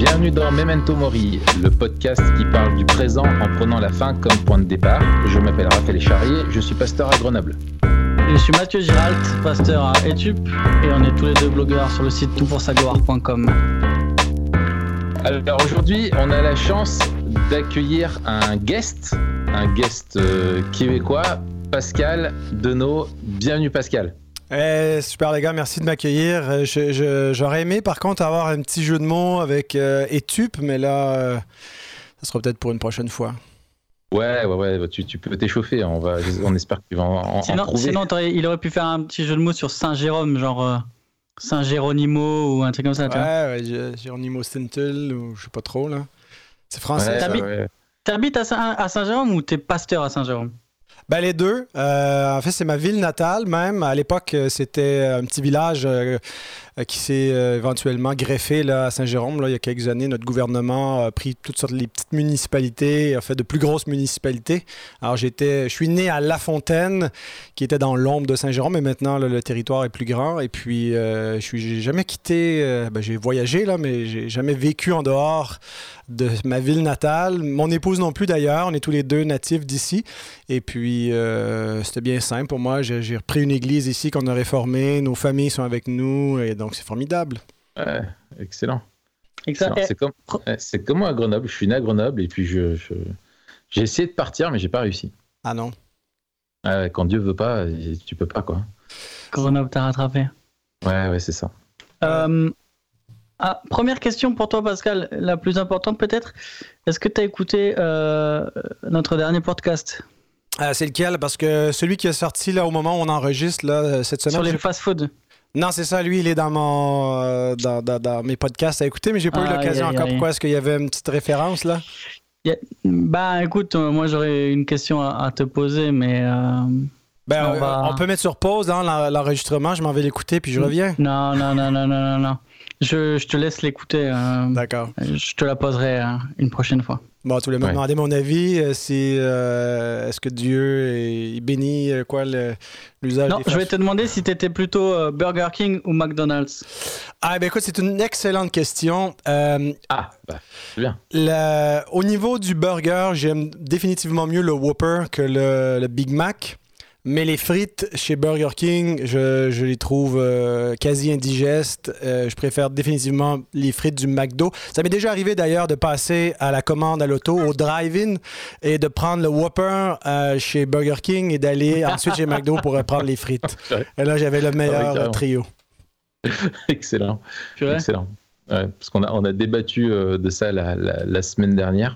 Bienvenue dans Memento Mori, le podcast qui parle du présent en prenant la fin comme point de départ. Je m'appelle Raphaël Charrier, je suis pasteur à Grenoble. Je suis Mathieu Giralt, pasteur à Etup, et on est tous les deux blogueurs sur le site toutpoursagloire.com. Alors aujourd'hui, on a la chance d'accueillir un guest, un guest euh, québécois, Pascal Denot. Bienvenue Pascal. Eh, super les gars, merci de m'accueillir. Euh, j'aurais aimé par contre avoir un petit jeu de mots avec euh, Etup, mais là, euh, ça sera peut-être pour une prochaine fois. Ouais, ouais, ouais, tu, peux t'échauffer. On, va, on espère que tu vas en, sinon, trouver. Sinon, il aurait pu faire un petit jeu de mots sur Saint-Jérôme, genre Saint-Géronimo ou un truc comme ça. ouais, ouais, Géronimo Stintel ou je sais pas trop là. C'est français. T'habites à Saint-Jérôme ou t'es pasteur à Saint-Jérôme? Ben, les deux. Euh, en fait, c'est ma ville natale même. À l'époque, euh, c'était un petit village euh, qui s'est éventuellement greffé là, à Saint-Jérôme. Il y a quelques années, notre gouvernement a pris toutes sortes de petites municipalités, a fait de plus grosses municipalités. Alors, j'étais, je suis né à La Fontaine, qui était dans l'ombre de Saint-Jérôme, mais maintenant, le territoire est plus grand. Et puis, je suis jamais quitté. Ben, j'ai voyagé, là, mais j'ai jamais vécu en dehors de ma ville natale. Mon épouse non plus d'ailleurs, on est tous les deux natifs d'ici. Et puis, euh, c'était bien simple pour moi. J'ai repris une église ici qu'on a réformée, nos familles sont avec nous, et donc c'est formidable. Ouais, excellent. C'est comme, comme, moi à Grenoble. Je suis né à Grenoble et puis je, j'ai essayé de partir, mais j'ai pas réussi. Ah non Quand Dieu veut pas, tu peux pas quoi. Grenoble t'a rattrapé. Ouais, ouais, c'est ça. Euh, ah, première question pour toi, Pascal, la plus importante peut-être. Est-ce que tu as écouté euh, notre dernier podcast? Euh, C'est lequel? Parce que celui qui est sorti là au moment où on enregistre là, cette semaine. Sur les fast-food. Non, c'est ça. Lui, il est dans mon euh, dans, mes podcasts à écouter, mais j'ai pas eu l'occasion encore. Pourquoi Est-ce qu'il y avait une petite référence là? Bah, écoute, moi j'aurais une question à, te poser, mais. Ben, on, peut mettre sur pause hein, l'enregistrement. Je m'en vais l'écouter puis je reviens. Non, non, non, non, non, non, non. Je, te laisse l'écouter. Euh, D'accord. Je te la poserai euh, une prochaine fois. Bon, tu voulais me demander mon avis. Euh, c'est est-ce que Dieu bénit quoi l'usage Non, je vais te demander si tu étais plutôt Burger King ou McDonald's. Ah, ben écoute, c'est une excellente question. ah, bah, bien. au niveau du burger, j'aime définitivement mieux le Whopper que le Big Mac. Mais les frites chez Burger King, je, les trouve euh, quasi indigestes. Euh, je préfère définitivement les frites du McDo. Ça m'est déjà arrivé d'ailleurs de passer à la commande à l'auto, au drive-in, et de prendre le Whopper euh, chez Burger King et d'aller ensuite chez McDo pour prendre les frites. Et là, j'avais le meilleur trio. Excellent. Excellent. parce qu'on a, on a débattu de ça la, la semaine dernière.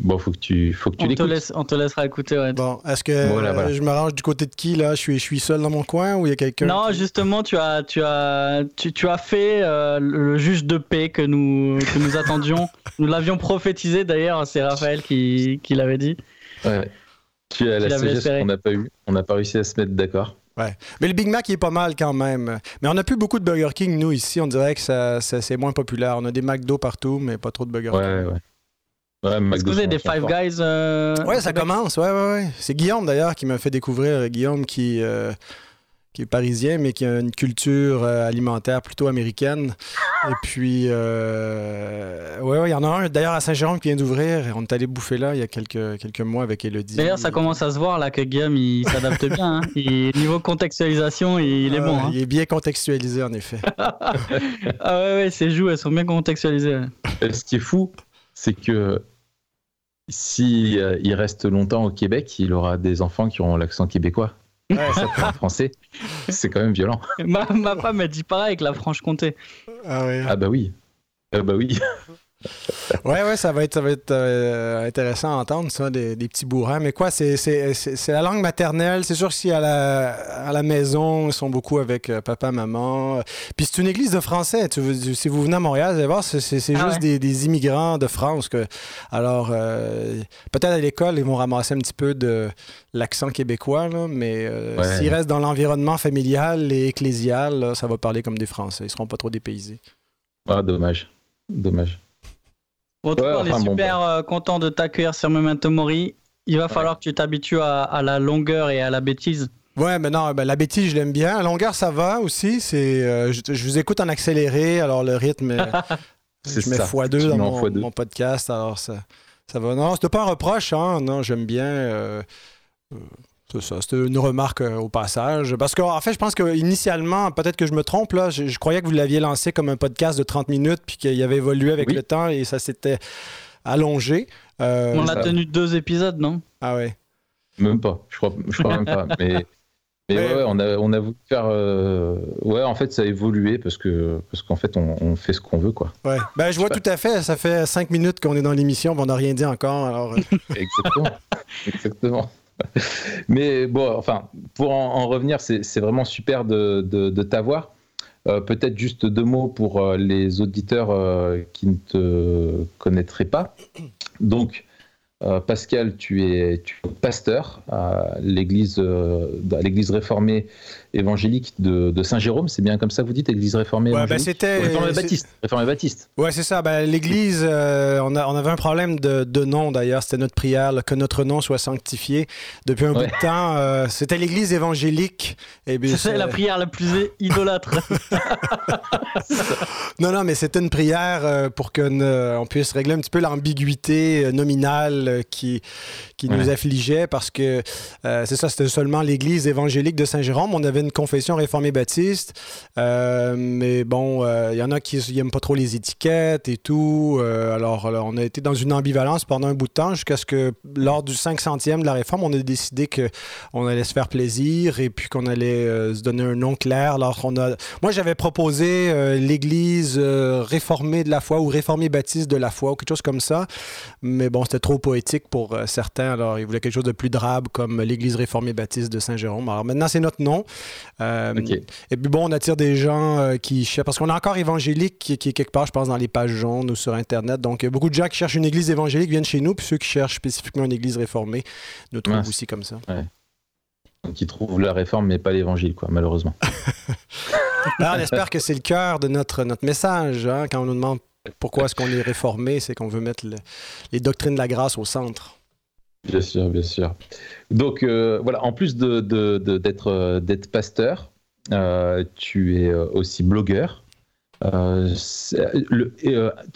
Bon, faut que tu, faut que tu on te laisse, On te laissera écouter. Ouais. Bon, est-ce que je me range du côté de qui là? Je suis, je suis seul dans mon coin ou il y a quelqu'un Non, justement, tu as, tu as, tu, tu as fait euh, le juge de paix que nous, que nous attendions. nous l'avions prophétisé d'ailleurs. C'est Raphaël qui, qui l'avait dit. Ouais. Tu as la sagesse qu'on n'a pas eu. On n'a pas réussi à se mettre d'accord. Ouais. Mais le Big Mac, il est pas mal quand même. Mais on n'a plus beaucoup de Burger King, nous, ici. On dirait que ça, c'est moins populaire. On a des McDo partout, mais pas trop de Burger King. Ouais, ouais. Est-ce que vous avez des Five Guys euh, Ouais, ça commence. Ouais, ouais, ouais. C'est Guillaume d'ailleurs qui m'a fait découvrir. Guillaume qui, euh, qui est parisien, mais qui a une culture euh, alimentaire plutôt américaine. Et puis, ouais, ouais, il y en a un d'ailleurs à Saint-Jérôme qui vient d'ouvrir. On est allé bouffer là il y a quelques, quelques mois avec Elodie. D'ailleurs, ça commence à se voir là que Guillaume il s'adapte bien. Hein. niveau contextualisation, il, est bon. Hein. Il est bien contextualisé en effet. ah ouais, ouais, ses joues elles sont bien contextualisées. Ce qui est fou, c'est que si euh, il reste longtemps au Québec, il aura des enfants qui auront l'accent québécois. Ouais. Ça français, c'est quand même violent. Ma, ma femme elle dit pareil avec la Franche-Comté. Ah, ah bah oui. Ah bah oui. Ouais, ouais, ça va être, ça va être euh, intéressant à entendre, ça, des, petits bourrins. Mais quoi, c'est la langue maternelle. C'est sûr que si à la, à la maison, ils sont beaucoup avec euh, papa, maman. Puis c'est une église de français. si vous venez à Montréal, vous allez voir, c'est ah juste des, immigrants de France. Que, alors, euh, peut-être à l'école, ils vont ramasser un petit peu de l'accent québécois, mais s'ils restent dans l'environnement familial et ecclésial, ça va parler comme des Français. Ils seront pas trop dépaysés. Ah, dommage. Dommage. Bon, on est super bah. euh, content de t'accueillir sur Memento Mori. Il va falloir que tu t'habitues à, la longueur et à la bêtise. Ouais, mais non, ben, la bêtise, je l'aime bien. La longueur, ça va aussi. C'est, euh, je, vous écoute en accéléré, alors le rythme. Je mets x2 dans mon, podcast, alors ça, ça va. Non, c'était pas un reproche, hein? Non, j'aime bien. Euh, c'est ça, c'était une remarque au passage. Parce qu'en fait, je pense qu'initialement, peut-être que je me trompe, là, je, croyais que vous l'aviez lancé comme un podcast de 30 minutes, puis qu'il avait évolué avec le temps et ça s'était allongé. On a tenu deux épisodes, non? Ah ouais. Même pas, je crois, je crois même pas. Mais mais ouais, on, a, on a voulu faire. Euh, ouais, en fait, ça a évolué parce que parce qu'en fait, on, fait ce qu'on veut, quoi. Ouais. Ben, je vois tout à fait. Ça fait cinq minutes qu'on est dans l'émission, on n'a rien dit encore. Alors... Euh. Exactement. Exactement. Mais bon, enfin, pour en, revenir, c'est vraiment super de, t'avoir. Euh, peut-être juste deux mots pour les auditeurs qui ne te connaîtraient pas. Donc, euh, Pascal, tu es, pasteur à euh, l'église réformée évangélique de, Saint-Jérôme. C'est bien comme ça que vous dites, église réformée ouais, ben c'était réformée baptiste. Réformée baptiste. Ouais, c'est ça. Ben, l'église, euh, on, on, avait un problème de, nom d'ailleurs. C'était notre prière, que notre nom soit sanctifié. Depuis un bout de temps, c'était l'église évangélique. c'est la prière la plus idolâtre. non, non, mais c'était une prière pour qu'on puisse régler un petit peu l'ambiguïté nominale euh, qui, qui nous affligeait parce que euh, c'est ça, c'était seulement l'Église évangélique de Saint-Jérôme. On avait une confession réformée baptiste, euh, mais bon, il y en a qui n'aiment pas trop les étiquettes et tout. alors, on a été dans une ambivalence pendant un bout de temps jusqu'à ce que lors du 500e de la réforme, on a décidé qu'on allait se faire plaisir et puis qu'on allait se donner un nom clair. Alors, on a... Moi, j'avais proposé l'Église réformée de la foi ou réformée baptiste de la foi ou quelque chose comme ça, mais bon, c'était trop poétique pour euh, certains. Alors, ils voulaient quelque chose de plus drabe comme l'Église réformée baptiste de Saint-Jérôme. Alors, maintenant, c'est notre nom. Euh, et puis, bon, on attire des gens euh, qui cherchent. Parce qu'on a encore évangélique qui, est quelque part, je pense, dans les pages jaunes ou sur Internet. Donc, beaucoup de gens qui cherchent une église évangélique viennent chez nous. Puis ceux qui cherchent spécifiquement une église réformée nous trouvent aussi comme ça. Donc, ils trouvent la réforme, mais pas l'évangile, quoi, malheureusement. on espère que c'est le cœur de notre, notre message. Hein, quand on nous demande pourquoi est-ce qu'on est réformé? C'est qu'on veut mettre les doctrines de la grâce au centre. Bien sûr, bien sûr. Donc euh, voilà, en plus d'être euh, d'être pasteur, euh, tu es aussi blogueur.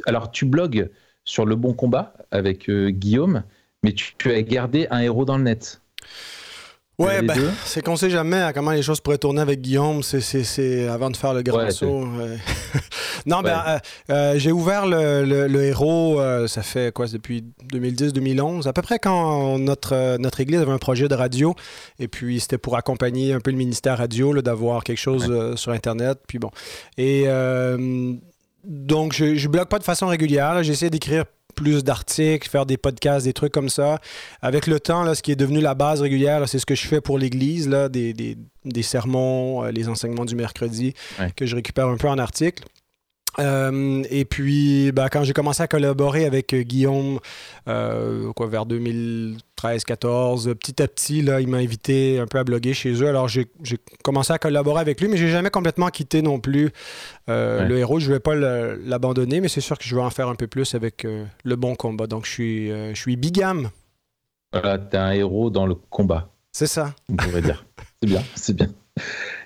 alors tu blogues sur Le Bon Combat avec Guillaume, mais tu, as gardé un héros dans le net. Ouais, ben, c'est qu'on sait jamais comment les choses pourraient tourner avec Guillaume. C'est avant de faire le grand saut. non, ben, euh, euh, j'ai ouvert le, héros, euh, ça fait quoi, depuis 2010-2011, à peu près quand notre, notre église avait un projet de radio. Et puis, c'était pour accompagner un peu le ministère radio, d'avoir quelque chose sur Internet. Puis bon. Et donc, je ne blogue pas de façon régulière. J'essaie d'écrire plus d'articles, faire des podcasts, des trucs comme ça. Avec le temps, là, ce qui est devenu la base régulière, c'est ce que je fais pour l'Église, là, des, des, des sermons, euh, les enseignements du mercredi, que je récupère un peu en article. Euh, et puis, ben, quand j'ai commencé à collaborer avec euh, Guillaume, euh, quoi, vers 2013-14, petit à petit, là, il m'a invité un peu à bloguer chez eux. Alors, j'ai commencé à collaborer avec lui, mais j'ai jamais complètement quitté non plus le héros. Je ne vais pas l'abandonner, mais c'est sûr que je vais en faire un peu plus avec le bon combat. Donc, je suis, je suis bigame. Voilà, tu es un héros dans le combat. C'est ça. On pourrait dire. c'est bien, c'est bien.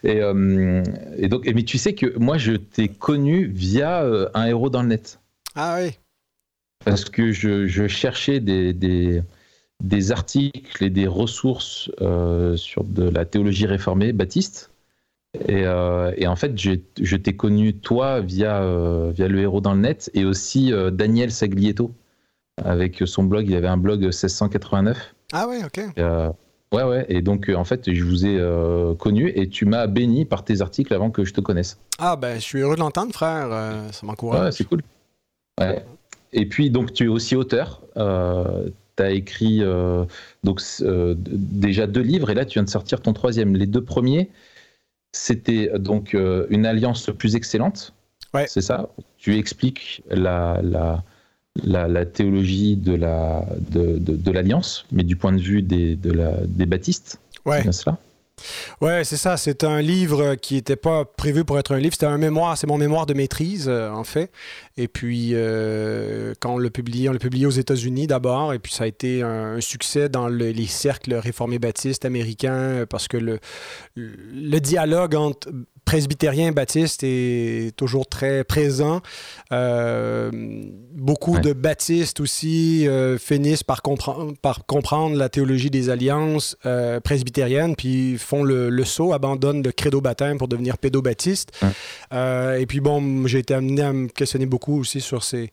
Et, euh, et, donc, mais tu sais que moi, je t'ai connu via euh, un héros dans le net. Ah oui. Parce que je, je cherchais des, des, des, articles et des ressources euh, sur de la théologie réformée baptiste. Et, et en fait, je t'ai connu toi via, via le héros dans le net et aussi Daniel Saglietto avec son blog. Il avait un blog 1689. Ah oui, ok. Ouais, ouais. Et donc, euh, en fait, je vous ai euh, connu et tu m'as béni par tes articles avant que je te connaisse. Ah, ben, je suis heureux de l'entendre, frère. Euh, ça m'encourage. Ouais, c'est cool. Ouais. Et puis, donc, tu es aussi auteur. tu as écrit donc, déjà deux livres et là, tu viens de sortir ton troisième. Les deux premiers, c'était donc Une alliance plus excellente. Ouais. C'est ça? Tu expliques la, la la, théologie de la de, de, l'alliance, mais du point de vue des, de la, des baptistes. Ouais. C'est cela Ouais, c'est ça. C'est un livre qui n'était pas prévu pour être un livre. C'était un mémoire. C'est mon mémoire de maîtrise, euh, en fait. Et puis, euh, quand on l'a publié, on l'a publié aux États-Unis d'abord. Et puis, ça a été un, succès dans les cercles réformés baptistes américains parce que le, le dialogue entre presbytérien baptiste est toujours très présent. Euh, beaucoup de baptistes aussi euh, finissent par, par, comprendre la théologie des alliances presbytériennes, puis font le, saut, abandonnent le credo baptême pour devenir pédobaptiste. et puis bon, j'ai été amené à me questionner beaucoup aussi sur ces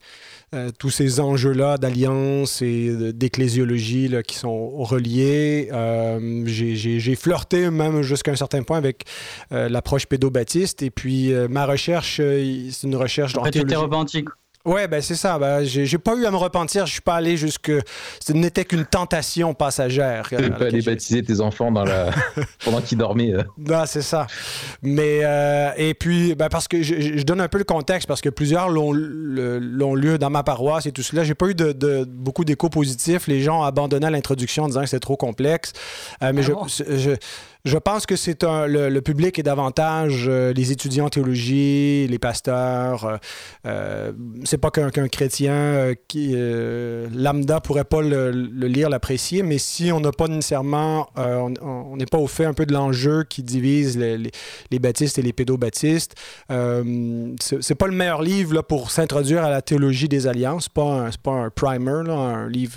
euh, tous ces enjeux-là d'alliance et d'ecclésiologie qui sont reliés. Euh, j'ai flirté même jusqu'à un certain point avec euh, l'approche pédobaptiste. Et puis, ma recherche, c'est une recherche dans repenti Ouais, ben c'est ça. Ben, j'ai pas eu à me repentir. Je suis pas allé jusque. Ce n'était qu'une tentation passagère. Tu pas aller baptiser tes enfants dans la... pendant qu'ils dormaient. Euh. Non, c'est ça. Mais euh, et puis, ben, parce que je, donne un peu le contexte parce que plusieurs l'ont lu dans ma paroisse et tout cela. J'ai pas eu de, beaucoup d'échos positifs. Les gens ont abandonné l'introduction en disant que c'est trop complexe. Euh, mais ah je je pense que c'est le, public est davantage euh, les étudiants en théologie, les pasteurs. Euh, euh c'est pas qu'un chrétien euh, qui lambda pourrait pas le, lire, l'apprécier, mais si on n'a pas nécessairement, on n'est pas au fait un peu de l'enjeu qui divise les, baptistes et les pédobaptistes. c'est pas le meilleur livre pour s'introduire à la théologie des alliances. C'est pas pas un primer, un livre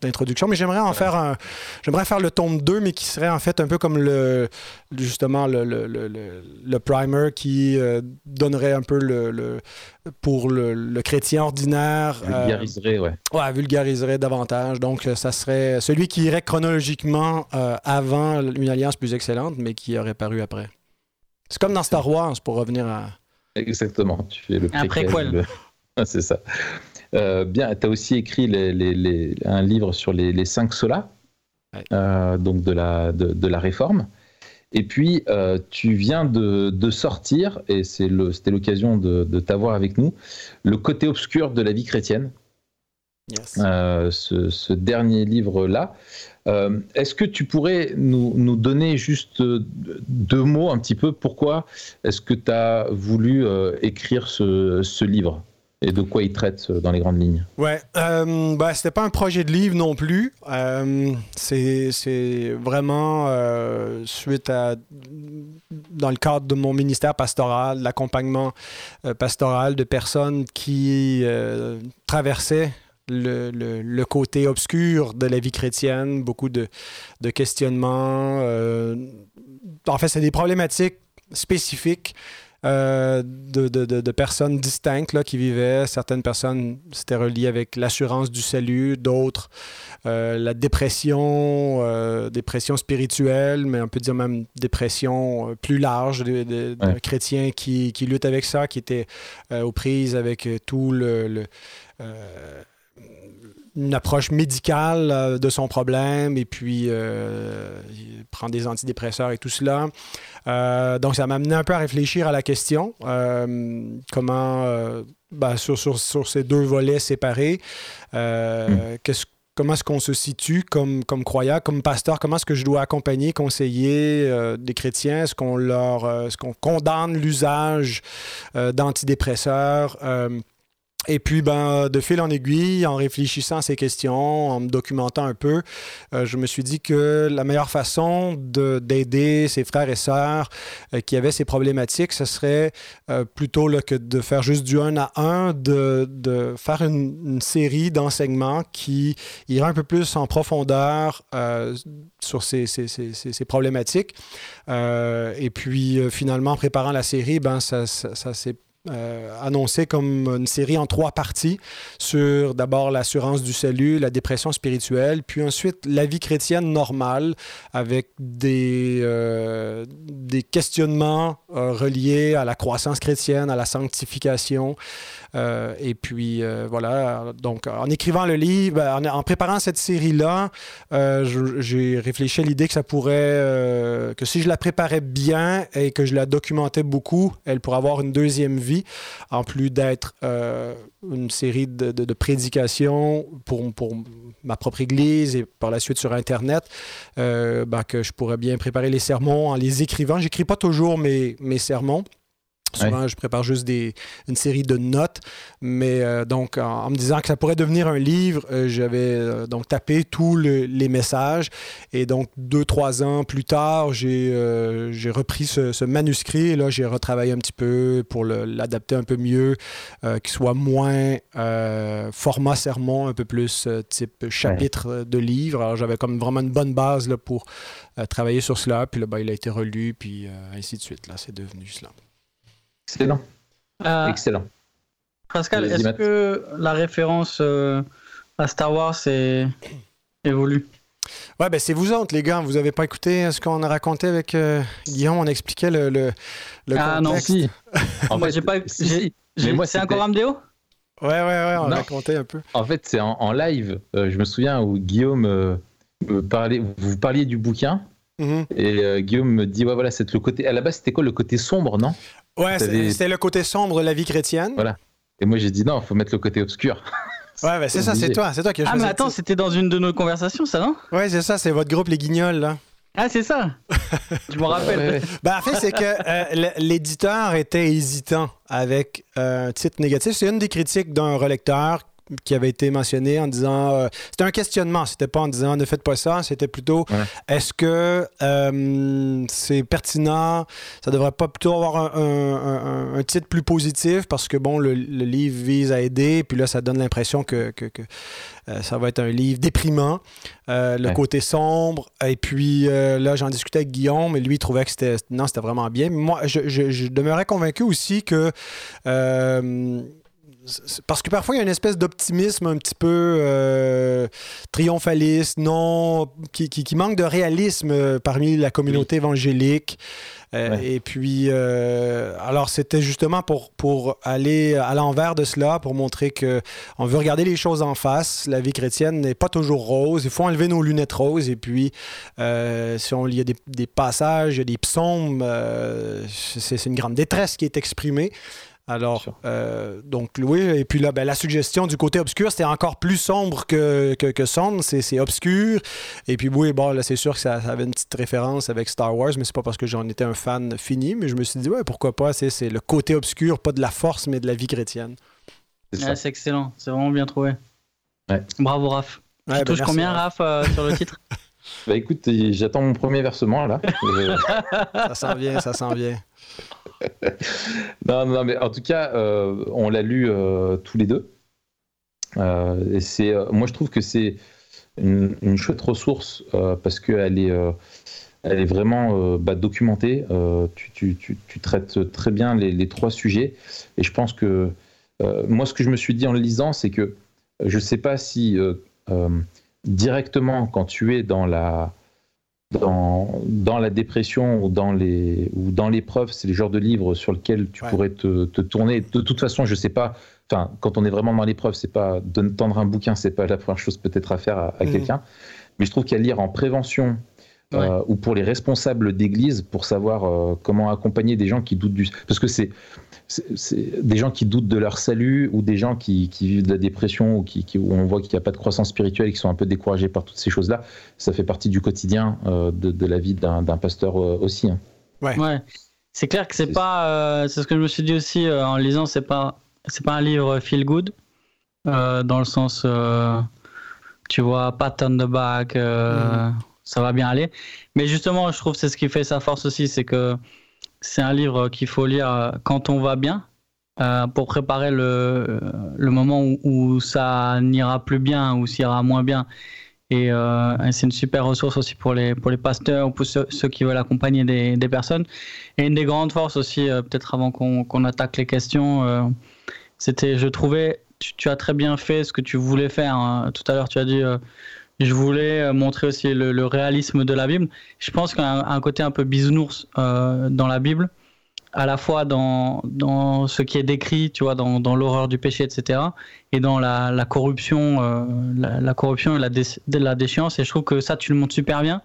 d'introduction, mais j'aimerais en faire un. J'aimerais faire le tome 2, mais qui serait en fait un peu comme le justement le, le, le, le primer qui euh, donnerait un peu le, pour le, chrétien ordinaire. Euh, vulgariserait, ouais. Ouais, vulgariserait davantage. Donc, euh, ça serait celui qui irait chronologiquement avant une alliance plus excellente, mais qui aurait paru après. C'est comme dans Star Wars, pour revenir à. Exactement. Tu fais le préquel. C'est ça. Euh, bien, tu as aussi écrit un livre sur les, cinq solas, euh, donc de la, de, la réforme. Et puis, euh, tu viens de, sortir, et c'était l'occasion de, t'avoir avec nous, le côté obscur de la vie chrétienne. ce, dernier livre-là. est-ce que tu pourrais nous, donner juste deux mots un petit peu pourquoi est-ce que tu as voulu écrire ce livre? Et de quoi il traite euh, dans les grandes lignes Ouais, euh, ben, c'était pas un projet de livre non plus. Euh, c'est vraiment euh, suite à, dans le cadre de mon ministère pastoral, l'accompagnement pastoral de personnes qui traversaient le, le, côté obscur de la vie chrétienne, beaucoup de, de questionnements. en fait, c'est des problématiques spécifiques euh, de, de, de, personnes distinctes là, qui vivaient. Certaines personnes, c'était relié avec l'assurance du salut, d'autres, euh, la dépression, euh, dépression spirituelle, mais on peut dire même dépression plus large, des, chrétiens qui, qui, luttent avec ça, qui étaient aux prises avec tout le, le une approche médicale euh, de son problème et puis euh, il prend des antidépresseurs et tout cela. Euh, donc, ça m'a amené un peu à réfléchir à la question comment, ben, sur, sur, ces deux volets séparés, mm. comment est-ce qu'on se situe comme, comme croyant, comme pasteur? Comment est-ce que je dois accompagner, conseiller des chrétiens? Est-ce qu'on leur, est-ce qu'on condamne l'usage d'antidépresseurs? Et puis, ben, de fil en aiguille, en réfléchissant à ces questions, en me documentant un peu, euh, je me suis dit que la meilleure façon d'aider ses frères et sœurs euh, qui avaient ces problématiques, ce serait euh, plutôt que de faire juste du un à un, de, de faire une, série d'enseignements qui ira un peu plus en profondeur sur ces, ces, ces, ces problématiques. et puis, finalement, en préparant la série, ben, ça, ça, ça s'est euh, annoncé comme une série en trois parties sur d'abord l'assurance du salut, la dépression spirituelle, puis ensuite la vie chrétienne normale avec des, euh, des questionnements euh, reliés à la croissance chrétienne, à la sanctification. Et puis voilà, donc en écrivant le livre, en, en préparant cette série-là, j'ai réfléchi à l'idée que ça pourrait, que si je la préparais bien et que je la documentais beaucoup, elle pourrait avoir une deuxième vie en plus d'être euh, une série de, prédications pour, pour, ma propre Église et par la suite sur Internet, euh, ben, que je pourrais bien préparer les sermons en les écrivant. J'écris pas toujours mes, mes sermons. Souvent, je prépare juste des, une série de notes. Mais euh, donc, en, me disant que ça pourrait devenir un livre, euh, j'avais euh, donc tapé tous les messages. Et donc, deux, trois ans plus tard, j'ai j'ai repris ce, manuscrit. Et là, j'ai retravaillé un petit peu pour l'adapter un peu mieux, qu'il soit moins format sermon, un peu plus type chapitre de livre. Alors, j'avais comme vraiment une bonne base là, pour travailler sur cela. Puis là, ben, il a été relu, puis ainsi de suite. Là, c'est devenu cela. Excellent. Euh, Excellent. Pascal, est-ce que la référence euh, à Star Wars est évolue? Ouais, ben c'est vous autres, les gars. Vous avez pas écouté ce qu'on a raconté avec euh, Guillaume? On expliquait le, le, ah non, si. en moi, j'ai pas. c'est encore un vidéo? Ouais, ouais, ouais. On a raconté un peu. En fait, c'est en, live. je me souviens où Guillaume me parlait. Vous parliez du bouquin. Mhm. Et Guillaume me dit ouais voilà c'est le côté à la base c'était quoi le côté sombre non? Ouais, c'est le côté sombre de la vie chrétienne. Voilà. Et moi, j'ai dit non, il faut mettre le côté obscur. Ouais, bah, c'est ça, c'est toi, c'est toi qui as choisi. Ah, mais attends, c'était dans une de nos conversations, ça, non? Ouais, c'est ça, c'est votre groupe Les Guignols, là. Ah, c'est ça Je me rappelle. Ben, en fait, c'est que euh, l'éditeur était hésitant avec euh, un titre négatif. C'est une des critiques d'un relecteur qui avait été mentionné en disant euh, c'était un questionnement, c'était pas en disant ne faites pas ça, c'était plutôt est-ce que euh, c'est pertinent, ça devrait pas plutôt avoir un, titre plus positif parce que bon le, livre vise à aider, puis là ça donne l'impression que, euh, ça va être un livre déprimant, le côté sombre, et puis là j'en discutais avec Guillaume, et lui il trouvait que c'était non c'était vraiment bien. Moi je, je demeurais convaincu aussi que parce que parfois il y a une espèce d'optimisme un petit peu euh, triomphaliste, non, qui, manque de réalisme euh, parmi la communauté évangélique. Euh, et puis, alors c'était justement pour, pour aller à l'envers de cela, pour montrer que on veut regarder les choses en face. La vie chrétienne n'est pas toujours rose. Il faut enlever nos lunettes roses. Et puis, si on lit des, des passages, il y a des psaumes, c'est une grande détresse qui est exprimée. Alors, euh, donc, oui, et puis là, ben, la suggestion du côté obscur, c'était encore plus sombre que, que, sombre, c'est obscur. Et puis, oui, bon, là, c'est sûr que ça, avait une petite référence avec Star Wars, mais c'est pas parce que j'en étais un fan fini, mais je me suis dit, ouais, pourquoi pas, c'est le côté obscur, pas de la force, mais de la vie chrétienne. C'est excellent, c'est vraiment bien trouvé. Bravo, Raph. tu ben, touches combien, Raph, euh, sur le titre? Bah écoute, j'attends mon premier versement là. ça s'en vient, ça s'en vient. non, non, mais en tout cas, euh, on l'a lu euh, tous les deux. Euh, et c'est, moi, je trouve que c'est une, chouette ressource parce qu'elle est, elle est vraiment bah, documentée. Tu, tu, tu, traites très bien les, les, trois sujets. Et je pense que moi, ce que je me suis dit en le lisant, c'est que je ne sais pas si directement, quand tu es dans la dans, dans la dépression ou dans les ou dans l'épreuve, c'est le genre de livre sur lequel tu pourrais te, te, tourner. De toute façon, je sais pas. Enfin, quand on est vraiment dans l'épreuve, c'est pas de tendre un bouquin, c'est pas la première chose peut-être à faire à, mhm. quelqu'un. Mais je trouve qu'à lire en prévention euh, ou pour les responsables d'église pour savoir euh, comment accompagner des gens qui doutent du parce que c'est des gens qui doutent de leur salut ou des gens qui, qui vivent de la dépression ou qui, où on voit qu'il n'y a pas de croissance spirituelle et qui sont un peu découragés par toutes ces choses-là. Ça fait partie du quotidien euh, de, de, la vie d'un pasteur aussi. Hein. Ouais. ouais. C'est clair que c'est pas. c'est ce que je me suis dit aussi en lisant. C'est pas. C'est pas un livre feel good dans le sens. tu vois, pat on the back. Mm ça va bien aller. Mais justement, je trouve que c'est ce qui fait sa force aussi, c'est que c'est un livre qu'il faut lire quand on va bien, euh, pour préparer le, le moment où, ça n'ira plus bien ou s'ira ira moins bien. Euh, et, c'est une super ressource aussi pour les, pour les pasteurs ou pour ceux, qui veulent accompagner des, des, personnes. Et une des grandes forces aussi, euh, peut-être avant qu'on attaque les questions, c'était, je trouvais, tu, as très bien fait ce que tu voulais faire. Hein. Tout à l'heure, tu as dit je voulais euh, montrer aussi le, réalisme de la Bible. Je pense qu'il y a un, côté un peu bisounours euh, dans la Bible, à la fois dans, dans ce qui est décrit, tu vois, dans, dans l'horreur du péché, etc., et dans la, la corruption, euh, la, corruption et la, la déchéance. Et je trouve que ça, tu le montres super bien.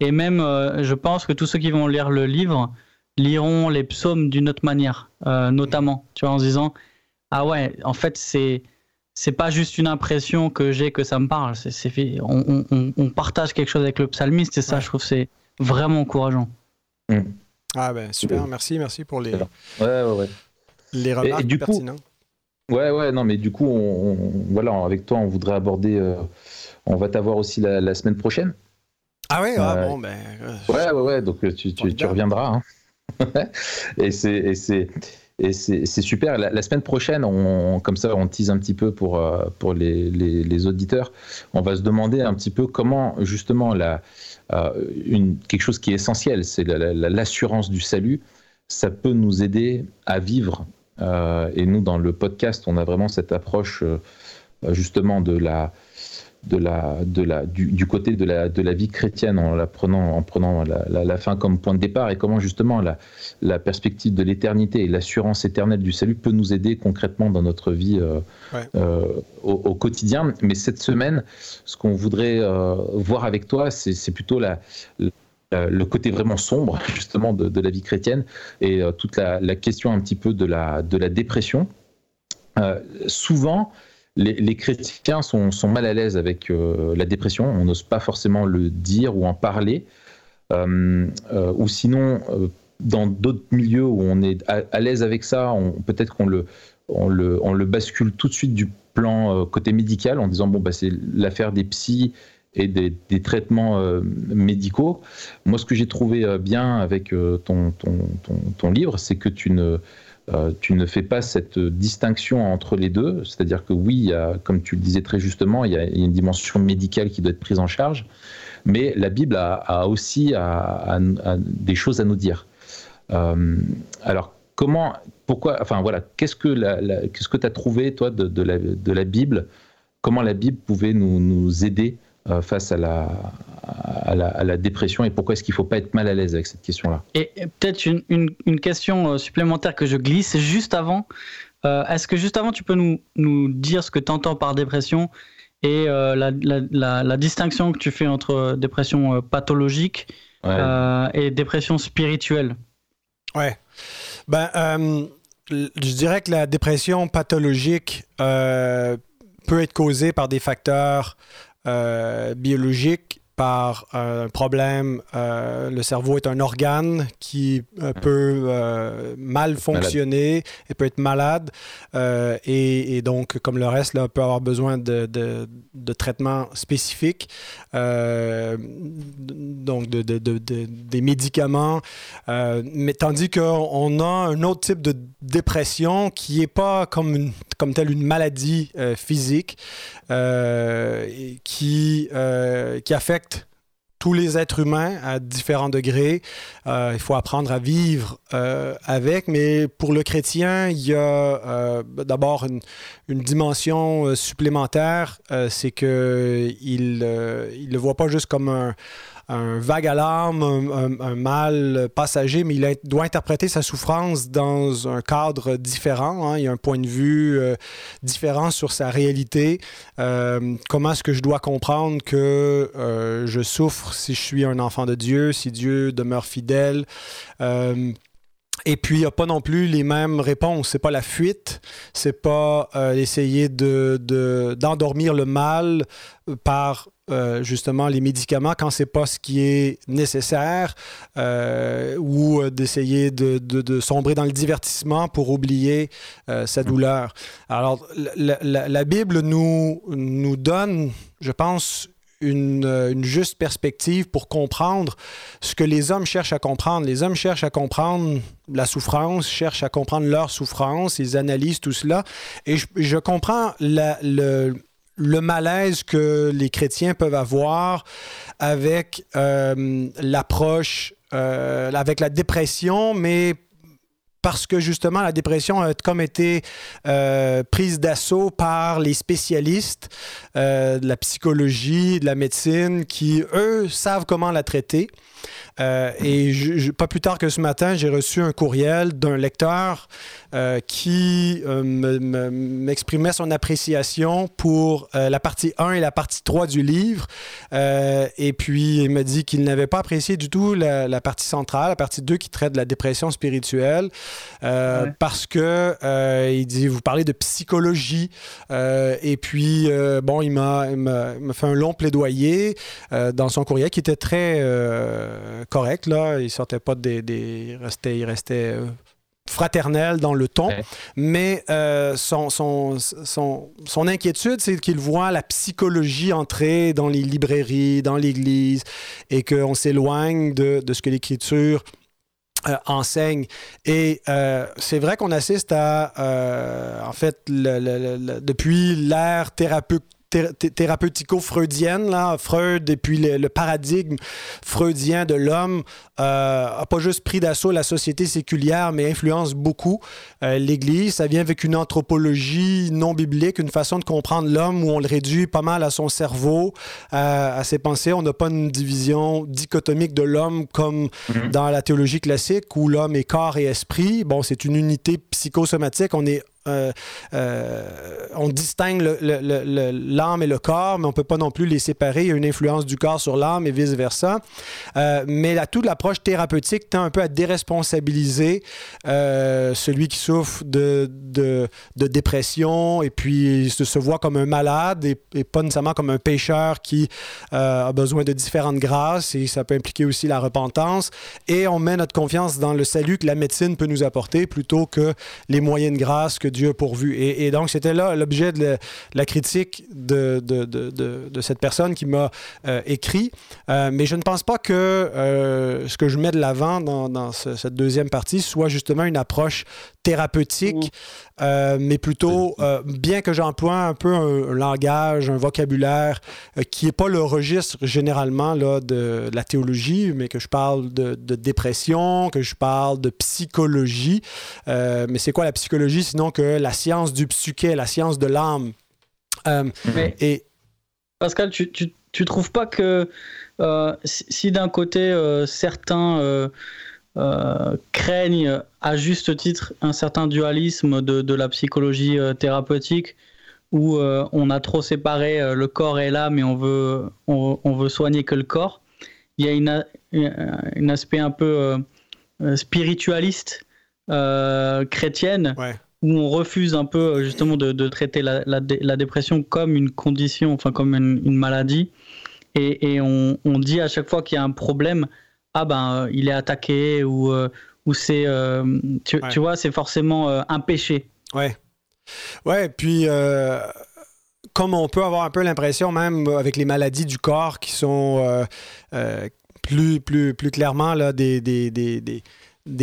Et même, je pense que tous ceux qui vont lire le livre liront les psaumes d'une autre manière, notamment, tu vois, en se disant, ah ouais, en fait, c'est c'est pas juste une impression que j'ai que ça me parle. C'est, on, on, partage quelque chose avec le psalmiste et ça, je trouve, c'est vraiment encourageant. Mm. Ah ben super, merci, merci pour les, ouais, ouais, ouais. les remarques du pertinentes. Coup, ouais, ouais, non, mais du coup, on, voilà, avec toi, on voudrait aborder. on va t'avoir aussi la, semaine prochaine. Ah ouais, ah, bon, ben. ouais, ouais, ouais, donc tu, tu, tu reviendras. Hein. et c'est et c'est super. La, semaine prochaine, comme ça, on tease un petit peu pour, euh, pour les, les, auditeurs. On va se demander un petit peu comment, justement, la, euh, une, quelque chose qui est essentiel, c'est l'assurance du salut. Ça peut nous aider à vivre. Euh, et nous, dans le podcast, on a vraiment cette approche, justement, de la de la, de la, du, côté de la, de la vie chrétienne en la prenant, en prenant la, la, fin comme point de départ et comment justement la, la perspective de l'éternité et l'assurance éternelle du salut peut nous aider concrètement dans notre vie euh, euh, au, quotidien. Mais cette semaine, ce qu'on voudrait euh, voir avec toi, c'est plutôt la, le côté vraiment sombre justement de, de la vie chrétienne et toute la, question un petit peu de la, de la dépression. souvent, les, chrétiens sont, mal à l'aise avec euh, la dépression, on n'ose pas forcément le dire ou en parler, euh, euh, ou sinon, dans d'autres milieux où on est à, l'aise avec ça, peut-être qu'on le, on le, bascule tout de suite du plan côté médical en disant, bon, bah, c'est l'affaire des psys et des, traitements médicaux. Moi, ce que j'ai trouvé bien avec ton, ton, livre, c'est que tu ne euh, tu ne fais pas cette distinction entre les deux, c'est-à-dire que oui, comme tu le disais très justement, il y, a, une dimension médicale qui doit être prise en charge, mais la Bible a, aussi des choses à nous dire. Euh, alors, comment, pourquoi, enfin voilà, qu'est-ce que tu as trouvé toi de, la, Bible? Comment la Bible pouvait nous aider? Face à la, à la, dépression et pourquoi est-ce qu'il ne faut pas être mal à l'aise avec cette question-là Et, peut-être une, une, question euh, supplémentaire que je glisse juste avant. Euh, est-ce que juste avant, tu peux nous, nous dire ce que tu entends par dépression et la, la, la, distinction que tu fais entre dépression pathologique et dépression spirituelle? Ouais. Ben, je dirais que la dépression pathologique peut être causée par des facteurs euh, biologique par un problème. Euh, le cerveau est un organe qui euh, hmm. peut mal fonctionner et peut être malade. Et, donc, comme le reste, là, peut avoir besoin de, de, traitements spécifiques, donc de, des médicaments. mais tandis qu'on a un autre type de dépression qui n'est pas comme, une, comme telle une maladie physique. Euh, qui, euh, qui affecte tous les êtres humains à différents degrés. Euh, il faut apprendre à vivre avec, mais pour le chrétien, il y a d'abord une, dimension supplémentaire, c'est qu'il il ne le voit pas juste comme un, un vague alarme, un, mal passager, mais il doit interpréter sa souffrance dans un cadre différent. Hein. Il y a un point de vue euh, différent sur sa réalité. Euh, comment est-ce que je dois comprendre que euh, je souffre si je suis un enfant de Dieu, si Dieu demeure fidèle? Et puis, il n'y a pas non plus les mêmes réponses. C'est pas la fuite, c'est pas essayer de, d'endormir le mal par euh, justement les médicaments quand c'est pas ce qui est nécessaire euh, ou euh, d'essayer de, de, sombrer dans le divertissement pour oublier sa douleur. Alors la, la, Bible nous, nous donne, je pense, une, une, juste perspective pour comprendre ce que les hommes cherchent à comprendre. Les hommes cherchent à comprendre la souffrance, cherchent à comprendre leur souffrance, ils analysent tout cela. Et je, comprends le malaise que les chrétiens peuvent avoir avec euh, l'approche, euh, avec la dépression, mais parce que justement la dépression a comme été euh, prise d'assaut par les spécialistes de la psychologie, de la médecine, qui, eux, savent comment la traiter. Euh, et pas plus tard que ce matin, j'ai reçu un courriel d'un lecteur euh, qui euh, m'exprimait son appréciation pour la partie 1 et la partie 3 du livre. et puis, il m'a dit qu'il n'avait pas apprécié du tout la, partie centrale, la partie 2 qui traite de la dépression spirituelle, parce que, il dit, vous parlez de psychologie. et puis, bon, il m'a fait un long plaidoyer dans son courriel qui était très correct. Là. Il sortait pas des. des restait, il restait fraternel dans le ton, mais son, son, son, son, inquiétude, c'est qu'il voit la psychologie entrer dans les librairies, dans l'Église, et qu'on s'éloigne de, de, ce que l'Écriture euh, enseigne. Et euh, c'est vrai qu'on assiste à, euh, en fait, depuis l'ère thérapeutique thérapeutico-freudienne, là, Freud, et puis le, paradigme freudien de l'homme, euh, a pas juste pris d'assaut la société séculière, mais influence beaucoup euh, l'Église. Ça vient avec une anthropologie non biblique, une façon de comprendre l'homme où on le réduit pas mal à son cerveau, à ses pensées. On n'a pas une division dichotomique de l'homme comme mm-hmm. dans la théologie classique où l'homme est corps et esprit. Bon, c'est une unité psychosomatique. On est euh, euh, on distingue l'âme et le corps, mais on ne peut pas non plus les séparer. Il y a une influence du corps sur l'âme et vice-versa. Euh, mais toute l'approche thérapeutique tend un peu à déresponsabiliser celui qui souffre de, de, dépression et puis se, se voit comme un malade et, et, pas nécessairement comme un pécheur qui a besoin de différentes grâces et ça peut impliquer aussi la repentance. Et on met notre confiance dans le salut que la médecine peut nous apporter plutôt que les moyens de grâce que Dieu a pourvu. Et, donc, c'était là l'objet de, la critique de, cette personne qui m'a euh, écrit. Euh, mais je ne pense pas que euh, ce que je mets de l'avant dans cette deuxième partie soit justement une approche thérapeutique, mais plutôt, bien que j'emploie un peu un, langage, un vocabulaire qui n'est pas le registre généralement là, de, la théologie, mais que je parle de, dépression, que je parle de psychologie. mais c'est quoi la psychologie sinon que la science du psyché, la science de l'âme? Euh, et Pascal, tu, tu, trouves pas que euh, si, d'un côté euh, craignent à juste titre un certain dualisme de, la psychologie thérapeutique où on a trop séparé le corps et l'âme et on veut, on, veut soigner que le corps, il y a une, un aspect un peu spiritualiste chrétienne où on refuse un peu euh, justement de, traiter la, la, dépression comme une condition, enfin comme une, maladie, et, et on, on, dit à chaque fois qu'il y a un problème, ah ben euh, il est attaqué ou, euh, ou c'est, tu, tu, vois, c'est forcément un péché. Ouais, ouais, puis comme on peut avoir un peu l'impression même avec les maladies du corps qui sont plus, plus, plus clairement là, des, des, des des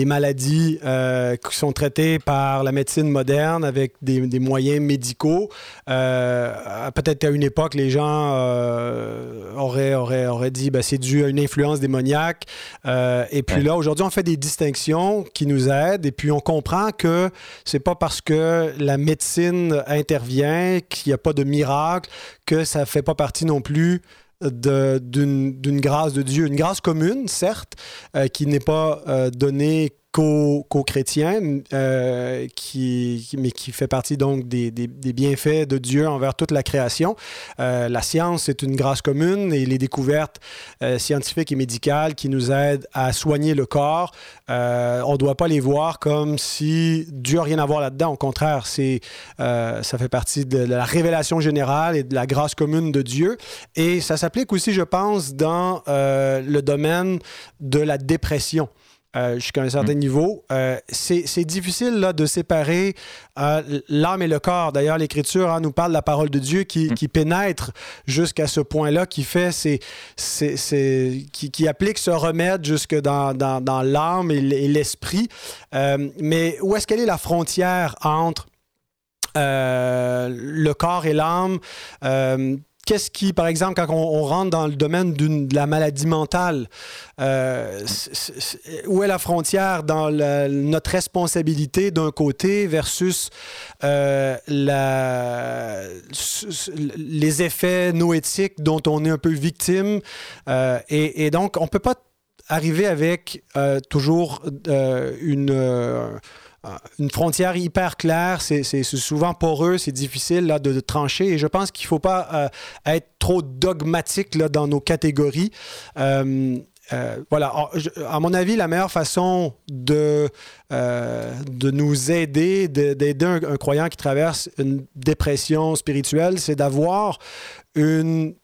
maladies euh, qui sont traitées par la médecine moderne avec des, moyens médicaux. Euh, peut-être qu'à une époque, les gens euh, auraient, auraient, auraient, dit que ben, c'est dû à une influence démoniaque. et puis là, aujourd'hui, on fait des distinctions qui nous aident et puis on comprend que c'est pas parce que la médecine intervient, qu'il n'y a pas de miracle, que ça fait pas partie non plus d'une grâce de Dieu, une grâce commune, certes, euh, qui n'est pas euh, donnée co-chrétien, euh, qui, mais qui fait partie donc des, bienfaits de Dieu envers toute la création. Euh, la science est une grâce commune et les découvertes euh, scientifiques et médicales qui nous aident à soigner le corps, on ne doit pas les voir comme si Dieu n'a rien à voir là-dedans. Au contraire, ça fait partie de la révélation générale et de la grâce commune de Dieu. Et ça s'applique aussi, je pense, dans le domaine de la dépression. Euh, jusqu'à un certain niveau. Euh, c'est difficile là, de séparer euh, l'âme et le corps. D'ailleurs, l'Écriture hein, nous parle de la parole de Dieu qui, pénètre jusqu'à ce point-là, qui fait qui, applique ce remède jusque dans, dans, dans l'âme et l'esprit. mais où est-ce qu'elle est la frontière entre le corps et l'âme? Qu'est-ce qui, par exemple, quand on, rentre dans le domaine de la maladie mentale, euh, où est la frontière dans notre responsabilité d'un côté versus euh, les effets noétiques dont on est un peu victime? Euh, et, donc, on ne peut pas arriver avec toujours une une frontière hyper claire, c'est souvent poreux, c'est difficile de, trancher et je pense qu'il ne faut pas euh, être trop dogmatique dans nos catégories. Euh, voilà, à mon avis, la meilleure façon de, nous aider, d'aider un, croyant qui traverse une dépression spirituelle, c'est d'avoir une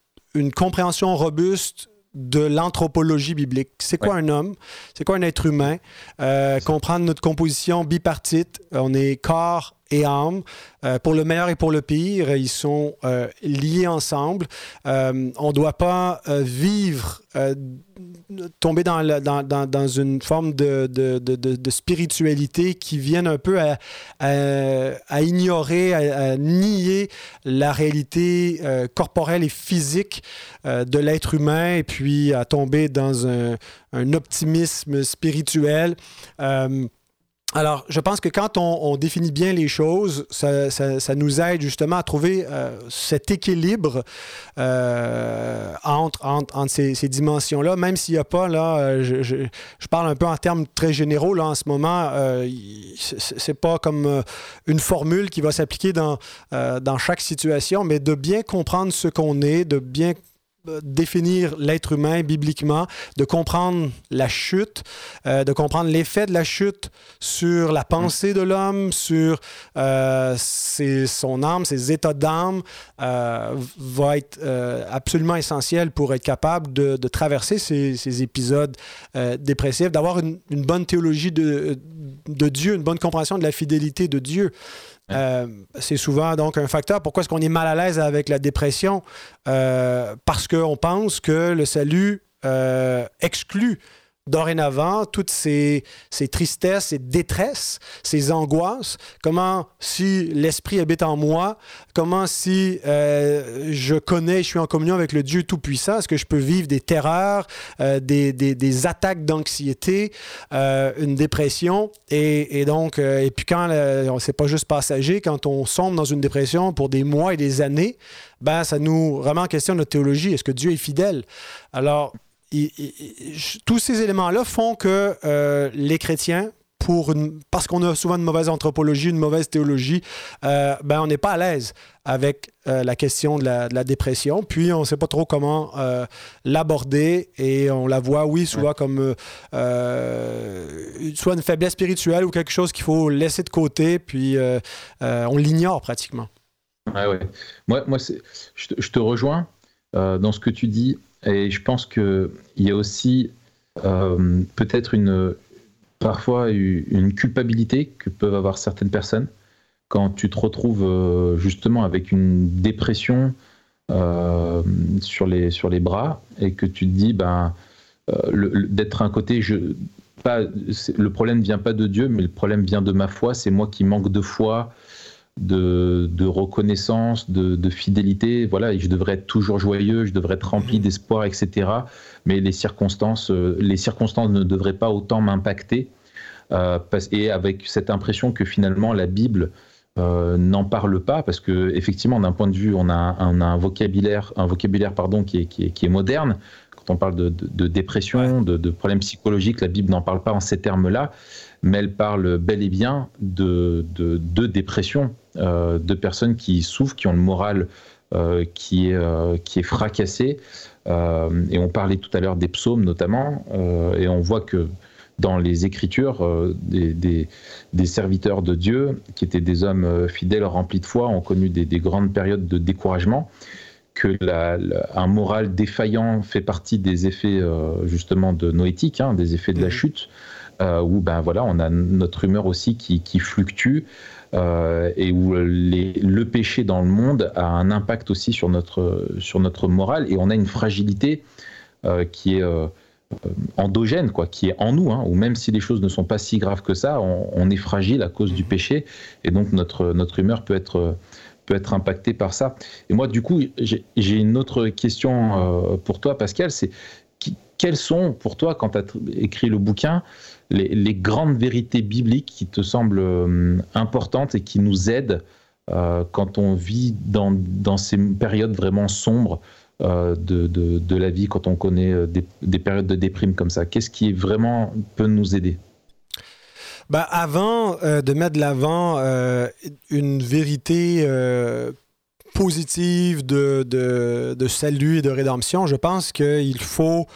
compréhension robuste de l'anthropologie biblique. C'est quoi un homme? C'est quoi un être humain? Euh, comprendre notre composition bipartite. On est corps et âme. Euh, pour le meilleur et pour le pire, ils sont euh, liés ensemble. on ne doit pas vivre, tomber dans, une forme de, spiritualité qui vienne un peu à, ignorer, à, nier la réalité corporelle et physique de l'être humain. Et puis à tomber dans un, optimisme spirituel. Euh, alors, je pense que quand on, définit bien les choses, ça, nous aide justement à trouver euh, cet équilibre euh, entre, ces, dimensions-là, même s'il n'y a pas, là, je, parle un peu en termes très généraux, là, en ce moment, c'est pas comme une formule qui va s'appliquer dans, dans chaque situation, mais de bien comprendre ce qu'on est, de bien définir l'être humain bibliquement, de comprendre la chute, euh, de comprendre l'effet de la chute sur la pensée de l'homme, sur euh, son âme, ses états d'âme, euh, va être absolument essentiel pour être capable de, traverser ces, épisodes dépressifs, d'avoir une, bonne théologie de, de Dieu, une bonne compréhension de la fidélité de Dieu. Euh, c'est souvent donc un facteur. Pourquoi est-ce qu'on est mal à l'aise avec la dépression? Euh, parce qu'on pense que le salut euh, exclut dorénavant toutes ces, tristesses, ces détresses, ces angoisses, comment si l'Esprit habite en moi, comment si euh, je connais, je suis en communion avec le Dieu Tout-Puissant, est-ce que je peux vivre des terreurs, euh, des, attaques d'anxiété, euh, une dépression, et, donc, et puis quand c'est pas juste passager, quand on sombre dans une dépression pour des mois et des années, ben ça nous remet en question notre théologie. Est-ce que Dieu est fidèle? Alors, tous ces éléments-là font que euh, les chrétiens, pour parce qu'on a souvent une mauvaise anthropologie, une mauvaise théologie, euh, ben on n'est pas à l'aise avec euh, la question de la, dépression. Puis on ne sait pas trop comment l'aborder et on la voit, oui, souvent comme soit une faiblesse spirituelle ou quelque chose qu'il faut laisser de côté, puis on l'ignore pratiquement. Ouais, ouais. Moi, moi je, te, je te rejoins dans ce que tu dis. Et je pense qu'il y a aussi euh, peut-être une parfois une culpabilité que peuvent avoir certaines personnes quand tu te retrouves euh, justement avec une dépression euh, sur, les, sur les bras et que tu te dis ben, d'être un côté, je, pas, le problème ne vient pas de Dieu, mais le problème vient de ma foi, c'est moi qui manque de foi, de, reconnaissance, de, fidélité. Voilà, et je devrais être toujours joyeux, je devrais être rempli mhm. d'espoir, etc. Mais les circonstances, euh, les circonstances ne devraient pas autant m'impacter. Euh, et avec cette impression que finalement la Bible euh, n'en parle pas, parce que effectivement, d'un point de vue, on a, un vocabulaire, un vocabulaire pardon, qui est, moderne. Quand on parle de, dépression, de, de problèmes psychologiques, la Bible n'en parle pas en ces termes-là mais elle parle bel et bien de, dépression, de personnes qui souffrent, qui ont le moral euh, qui, est, euh, qui est fracassé. et on parlait tout à l'heure des psaumes notamment, et on voit que dans les Écritures, des, des, serviteurs de Dieu, qui étaient des hommes fidèles, remplis de foi, ont connu des, grandes périodes de découragement que la, un moral défaillant fait partie des effets justement de noétique, hein, des effets de la mmh. chute. Euh, où ben voilà, on a notre humeur aussi qui, fluctue euh, et où le péché dans le monde a un impact aussi sur notre, sur notre morale et on a une fragilité euh, qui est endogène, quoi, qui est en nous, hein, où même si les choses ne sont pas si graves que ça, on, est fragile à cause du péché et donc notre, notre humeur peut être peut être impactée par ça. Et moi, du coup, j'ai une autre question pour toi, Pascal. C'est quelles sont pour toi, quand tu as écrit le bouquin, les, grandes vérités bibliques qui te semblent euh, importantes et qui nous aident euh, quand on vit dans, dans, ces périodes vraiment sombres euh, de, de, la vie, quand on connaît des, périodes de déprime comme ça. Qu'est-ce qui vraiment peut nous aider? Ben, avant de mettre de l'avant une vérité positive de, de, de, salut et de rédemption, je pense qu'il faut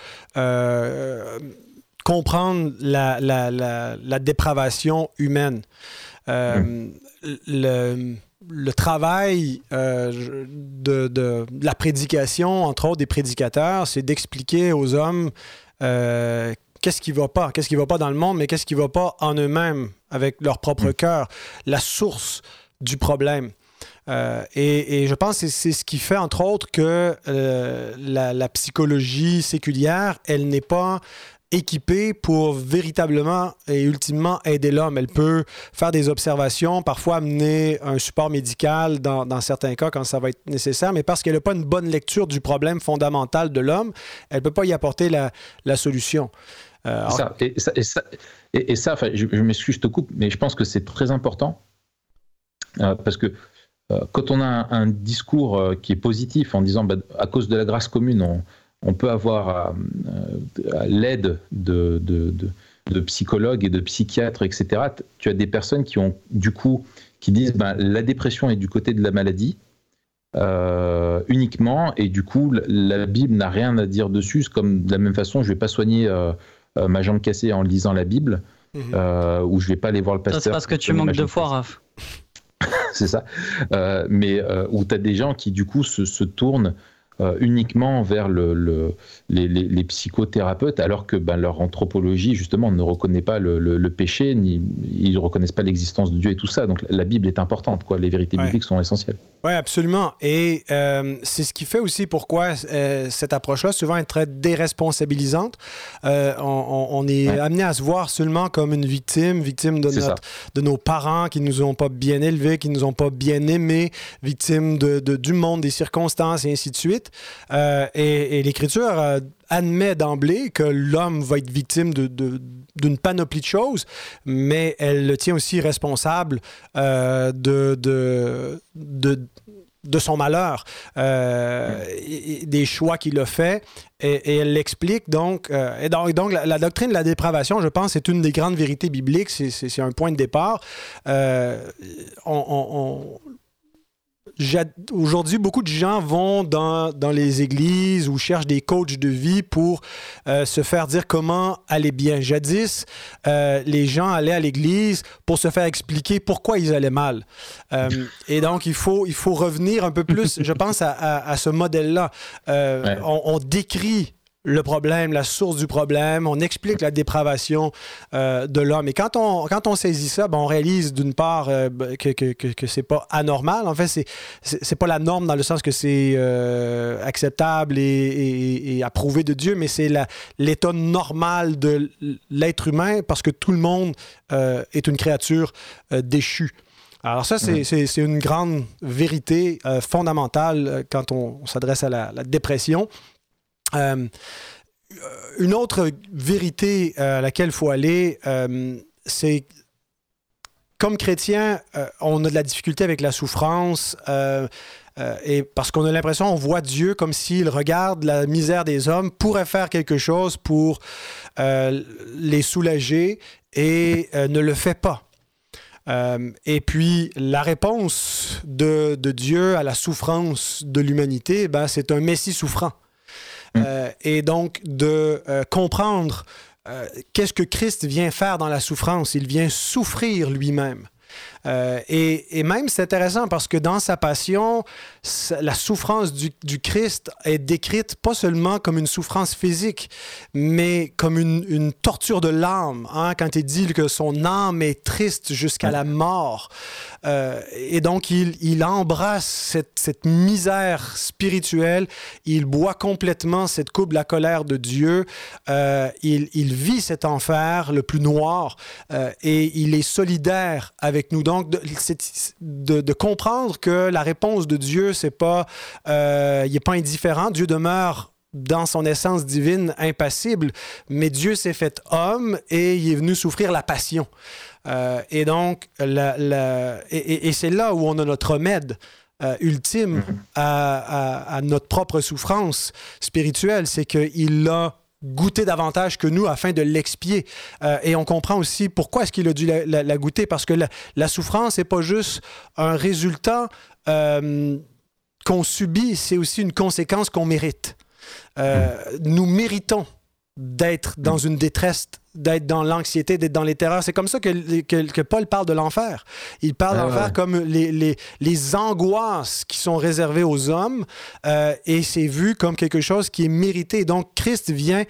comprendre la, la, la, dépravation humaine. Mm. Le, le, travail de, de, la prédication, entre autres des prédicateurs, c'est d'expliquer aux hommes qu'est-ce qui va pas, qu'est-ce qui va pas dans le monde, mais qu'est-ce qui va pas en eux-mêmes, avec leur propre mm. cœur, la source du problème. Euh, et, je pense que c'est ce qui fait, entre autres, que euh, la, psychologie séculière, elle n'est pas équipée pour véritablement et ultimement aider l'homme. Elle peut faire des observations, parfois amener un support médical dans, certains cas quand ça va être nécessaire, mais parce qu'elle n'a pas une bonne lecture du problème fondamental de l'homme, elle ne peut pas y apporter la, solution. Euh, et ça, je, m'excuse, je te coupe, mais je pense que c'est très important parce que euh, quand on a un, discours euh, qui est positif en disant bah, à cause de la grâce commune, on, peut avoir euh, l'aide de, psychologues et de psychiatres, etc. Tu as des personnes qui ont du coup qui disent bah, la dépression est du côté de la maladie. uniquement et du coup la Bible n'a rien à dire dessus comme de la même façon je vais pas soigner ma jambe cassée en lisant la Bible mhm. ou je vais pas aller voir le pasteur c'est parce que tu manques de foi Raph c'est ça. Euh, mais euh, où tu as des gens qui, du coup, se, se tournent euh, uniquement vers le, les, psychothérapeutes, alors que ben, leur anthropologie, justement, ne reconnaît pas le, péché, ni ils ne reconnaissent pas l'existence de Dieu et tout ça. Donc la Bible est importante, quoi. les vérités bibliques sont essentielles. Oui, absolument. Et euh, c'est ce qui fait aussi pourquoi euh, cette approche-là souvent est très déresponsabilisante. on, est amené à se voir seulement comme une victime, victime de, notre, de nos parents qui ne nous ont pas bien élevés, qui ne nous ont pas bien aimés, victime de, du monde, des circonstances et ainsi de suite. Euh, et, l'Écriture euh, admet d'emblée que l'homme va être victime d'une panoplie de choses, mais elle le tient aussi responsable euh, de, son malheur, des choix qu'il a fait, et, elle l'explique donc. la, doctrine de la dépravation, je pense, c'est une des grandes vérités bibliques, c'est un point de départ. on, aujourd'hui, beaucoup de gens vont dans, dans, les églises ou cherchent des coachs de vie pour euh, se faire dire comment aller bien. Jadis, euh, les gens allaient à l'église pour se faire expliquer pourquoi ils allaient mal. Euh, et donc, il faut, il faut revenir un peu plus, je pense, à, à, ce modèle-là. On, on, décrit le problème, la source du problème, on explique la dépravation euh, de l'homme. Et quand on, quand on saisit ça, ben, on réalise d'une part euh, ben, que, que, que, c'est pas anormal. En fait, c'est, c'est, pas la norme dans le sens que c'est euh, acceptable et, et, approuvé de Dieu, mais c'est la, l'état normal de l'être humain parce que tout le monde est une créature déchue. Alors ça, c'est, c'est, c'est une grande vérité fondamentale quand on, s'adresse à la, la dépression. Euh, une autre vérité euh, à laquelle il faut aller, euh, c'est comme chrétien, on a de la difficulté avec la souffrance. et parce qu'on a l'impression, on voit Dieu comme s'il regarde la misère des hommes, pourrait faire quelque chose pour les soulager et ne le fait pas. et puis, la réponse de, de, Dieu à la souffrance de l'humanité, ben, c'est un Messie souffrant. Euh, et donc de euh, comprendre euh, qu'est-ce que Christ vient faire dans la souffrance. Il vient souffrir lui-même. Euh, et, même, c'est intéressant parce que dans sa passion, la souffrance du, Christ est décrite pas seulement comme une souffrance physique, mais comme une, torture de l'âme. Hein, quand il dit que son âme est triste jusqu'à la mort. Euh, et donc, il, embrasse cette, misère spirituelle. Il boit complètement cette coupe de la colère de Dieu. Euh, il, vit cet enfer le plus noir et il est solidaire avec nous. Donc, de, de, comprendre que la réponse de Dieu, c'est pas, euh, il n'est pas indifférent. Dieu demeure dans son essence divine impassible, mais Dieu s'est fait homme et il est venu souffrir la passion. Euh, et donc, la, et, c'est là où on a notre remède. Euh, ultime mm-hmm. à, à, notre propre souffrance spirituelle, c'est qu'il a goûter davantage que nous afin de l'expier. Euh, et on comprend aussi pourquoi est-ce qu'il a dû la, goûter, parce que la, souffrance n'est pas juste un résultat euh, qu'on subit, c'est aussi une conséquence qu'on mérite. Euh, nous méritons d'être dans une détresse, d'être dans l'anxiété, d'être dans les terreurs. C'est comme ça que, que, Paul parle de l'enfer. Il parle d'enfer comme les, les, les, angoisses qui sont réservées aux hommes euh, et c'est vu comme quelque chose qui est mérité. Donc Christ vient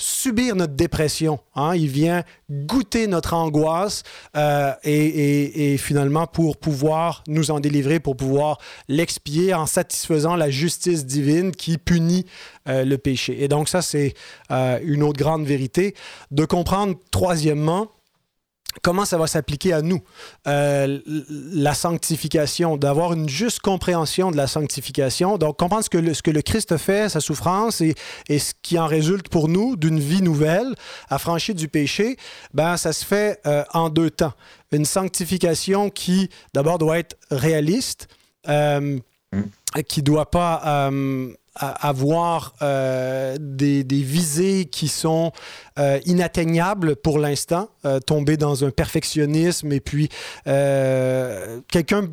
subir notre dépression. Hein? Il vient goûter notre angoisse euh, et, finalement pour pouvoir nous en délivrer, pour pouvoir l'expier en satisfaisant la justice divine qui punit euh, le péché. Et donc ça, c'est euh, une autre grande vérité. De comprendre, troisièmement, comment ça va s'appliquer à nous, euh, la sanctification, d'avoir une juste compréhension de la sanctification, donc comprendre ce que le, ce que le Christ fait, sa souffrance et, et ce qui en résulte pour nous d'une vie nouvelle, affranchie du péché, ben ça se fait euh, en deux temps. Une sanctification qui d'abord doit être réaliste, euh, mm. qui doit pas avoir euh, des, des, visées qui sont euh, inatteignables pour l'instant, euh, tomber dans un perfectionnisme et puis quelqu'un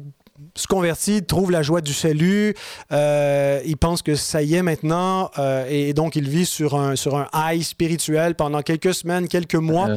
se convertit, trouve la joie du salut, euh, il pense que ça y est maintenant, euh, et, donc il vit sur un, sur un high spirituel pendant quelques semaines, quelques mois,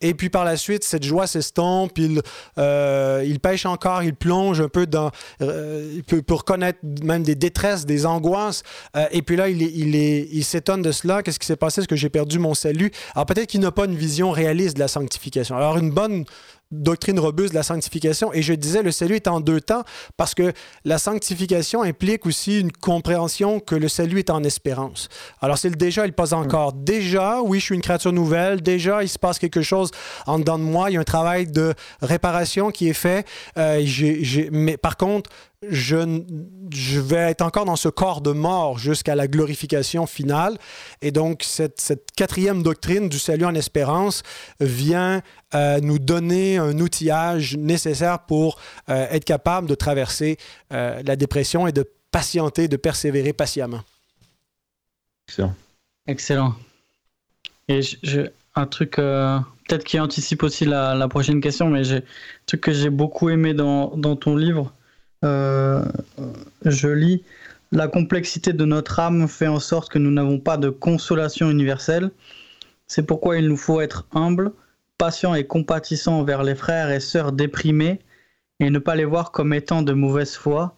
et puis par la suite, cette joie s'estompe, il, euh, il pêche encore, il plonge un peu dans... il peut, reconnaître même des détresses, des angoisses, et puis là, il, il, est, il s'étonne de cela, qu'est-ce qui s'est passé, est-ce que j'ai perdu mon salut? Alors peut-être qu'il n'a pas une vision réaliste de la sanctification. Alors une bonne doctrine robuste de la sanctification. Et je disais, le salut est en deux temps parce que la sanctification implique aussi une compréhension que le salut est en espérance. Alors, c'est le déjà et le pas encore. Déjà, oui, je suis une créature nouvelle. Déjà, il se passe quelque chose en dedans de moi. Il y a un travail de réparation qui est fait. Euh, mais par contre, je, je, vais être encore dans ce corps de mort jusqu'à la glorification finale. Et donc, cette, cette, quatrième doctrine du salut en espérance vient euh, nous donner un outillage nécessaire pour euh, être capable de traverser euh, la dépression et de patienter, de persévérer patiemment. Excellent. Excellent. Et je, un truc peut-être qui anticipe aussi la, la, prochaine question, mais un truc que j'ai beaucoup aimé dans, dans ton livre, je lis La complexité de notre âme fait en sorte que nous n'avons pas de consolation universelle. C'est pourquoi il nous faut être humble, patient et compatissant envers les frères et sœurs déprimés et ne pas les voir comme étant de mauvaise foi,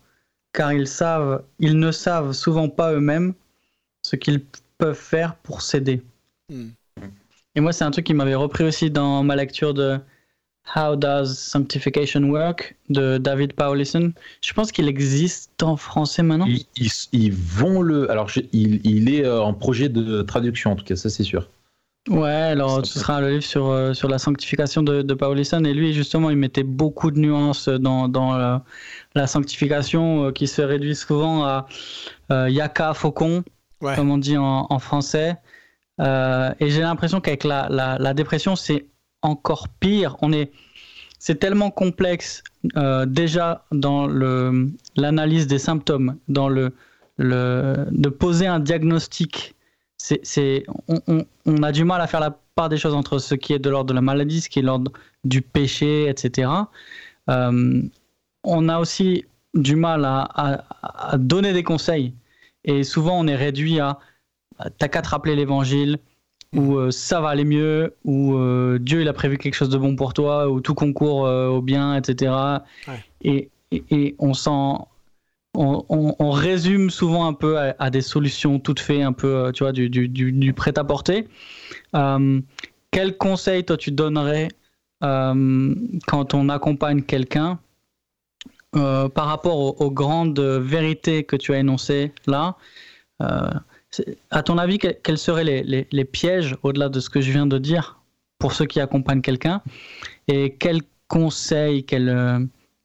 car ils savent, ils ne savent souvent pas eux-mêmes ce qu'ils peuvent faire pour s'aider. Hmm. Et moi, c'est un truc qui m'avait repris aussi dans ma lecture de How Does Sanctification Work de David Paulison. Je pense qu'il existe en français maintenant. Ils, vont le. Alors, il, est euh, en projet de traduction, en tout cas, ça c'est sûr. Ouais, alors ce sera le livre sur, euh, sur la sanctification de, de Paulison. Et lui, justement, il mettait beaucoup de nuances dans, dans la, sanctification euh, qui se réduit souvent à yaka, faucon, comme on dit en, français. et j'ai l'impression qu'avec la, la, la dépression, c'est encore pire. On est, c'est tellement complexe euh, déjà dans l'analyse des symptômes, dans le, de poser un diagnostic. C'est, c'est on, a du mal à faire la part des choses entre ce qui est de l'ordre de la maladie, ce qui est de l'ordre du péché, etc. Euh, on a aussi du mal à, à, donner des conseils. Et souvent, on est réduit à t'as qu'à te rappeler l'évangile, où euh, ça va aller mieux, où euh, Dieu il a prévu quelque chose de bon pour toi, où tout concourt euh, au bien, etc. Et, et, on s'en. On, on, résume souvent un peu à, des solutions toutes faites, un peu, tu vois, du, du, du, prêt-à-porter. quel conseil, toi, tu donnerais quand on accompagne quelqu'un par rapport aux, aux, grandes vérités que tu as énoncées là à ton avis, quels seraient les, pièges, au-delà de ce que je viens de dire, pour ceux qui accompagnent quelqu'un? Et quels conseils, quelles euh,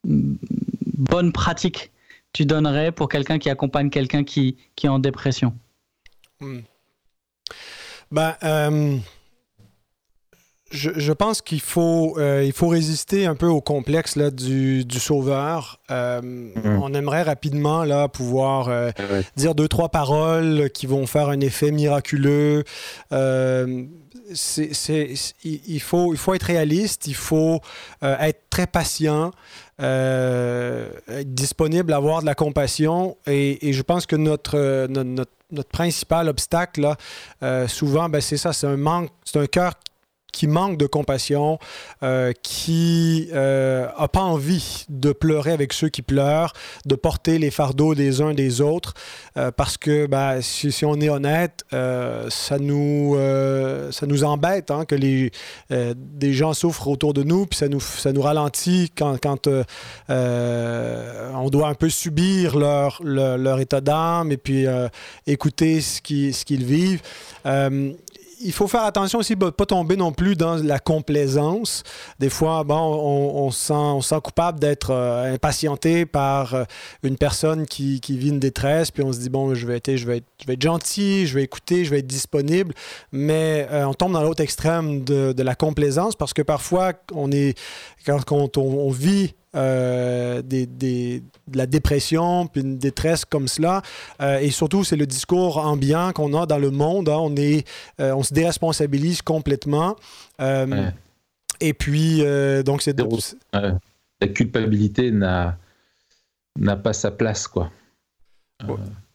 bonnes pratiques tu donnerais pour quelqu'un qui accompagne quelqu'un qui, est en dépression? Euh, je, pense qu'il faut, euh, il faut résister un peu au complexe là, du, du sauveur. Euh, mm-hmm. On aimerait rapidement là, pouvoir euh, dire deux, trois paroles qui vont faire un effet miraculeux. c'est, il, faut, il faut être réaliste, il faut être très patient. être disponible, avoir de la compassion. Et, et je pense que notre, notre, notre notre principal obstacle, là, souvent, ben, c'est ça, c'est un manque, c'est un cœur qui manque de compassion, euh, qui n'a euh, pas envie de pleurer avec ceux qui pleurent, de porter les fardeaux des uns des autres, euh, parce que ben, si, on est honnête, ça, nous, ça nous embête hein, que les, des gens souffrent autour de nous, puis ça nous, ça nous ralentit quand, quand on doit un peu subir leur, leur, état d'âme et puis écouter ce qu'ils ce qu'ils vivent il faut faire attention aussi de pas tomber non plus dans la complaisance. Des fois, bon, on, sent, on sent coupable d'être euh, impatienté par euh, une personne qui, vit une détresse, puis on se dit, bon, je vais, être, je, vais être, je vais être gentil, je vais écouter, je vais être disponible, mais euh, on tombe dans l'autre extrême de, la complaisance parce que parfois, on est, quand, on vit euh, des, de la dépression, puis une détresse comme cela. Euh, et surtout, c'est le discours ambiant qu'on a dans le monde. Hein. On, est, euh, on se déresponsabilise complètement. Et puis, donc, c'est... La culpabilité n'a pas sa place, quoi.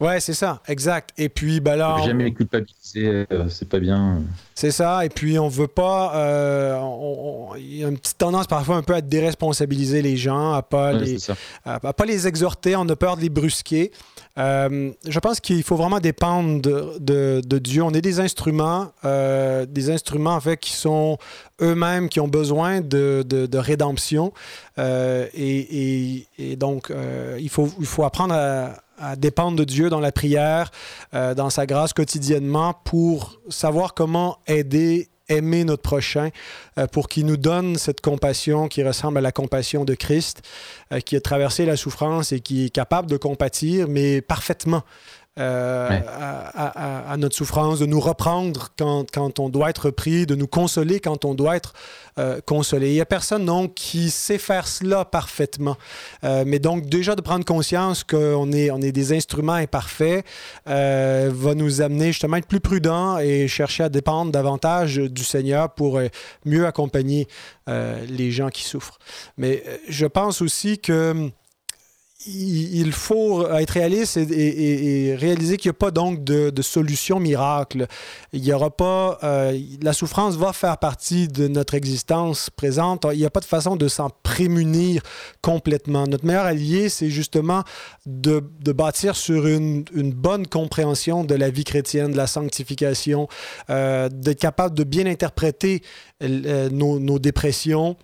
Ouais, c'est ça, exact. Et puis, ben là. Jamais culpabiliser, euh, c'est pas bien. C'est ça. Et puis, on veut pas. Euh, il y a une petite tendance parfois un peu à déresponsabiliser les gens, à pas, les, à, pas les exhorter. On a peur de les brusquer. Euh, je pense qu'il faut vraiment dépendre de, de, Dieu. On est des instruments, des instruments en fait qui sont eux-mêmes, qui ont besoin de, de rédemption. Et, et, donc, il, faut, il faut apprendre à à dépendre de Dieu dans la prière, euh, dans sa grâce quotidiennement pour savoir comment aider aimer notre prochain, euh, pour qu'il nous donne cette compassion qui ressemble à la compassion de Christ, euh, qui a traversé la souffrance et qui est capable de compatir, mais parfaitement. Euh, à, notre souffrance, de nous reprendre quand, quand, on doit être pris, de nous consoler quand on doit être euh, consolé. Il n'y a personne donc qui sait faire cela parfaitement. Euh, mais donc déjà de prendre conscience qu'on est, on est des instruments imparfaits va nous amener justement à être plus prudents et chercher à dépendre davantage du Seigneur pour mieux accompagner les gens qui souffrent. Mais je pense aussi que il faut être réaliste et, réaliser qu'il n'y a pas donc de, solution miracle. Il y aura pas. Euh, la souffrance va faire partie de notre existence présente. Il n'y a pas de façon de s'en prémunir complètement. Notre meilleur allié, c'est justement de, bâtir sur une, bonne compréhension de la vie chrétienne, de la sanctification, euh, d'être capable de bien interpréter euh, nos dépressions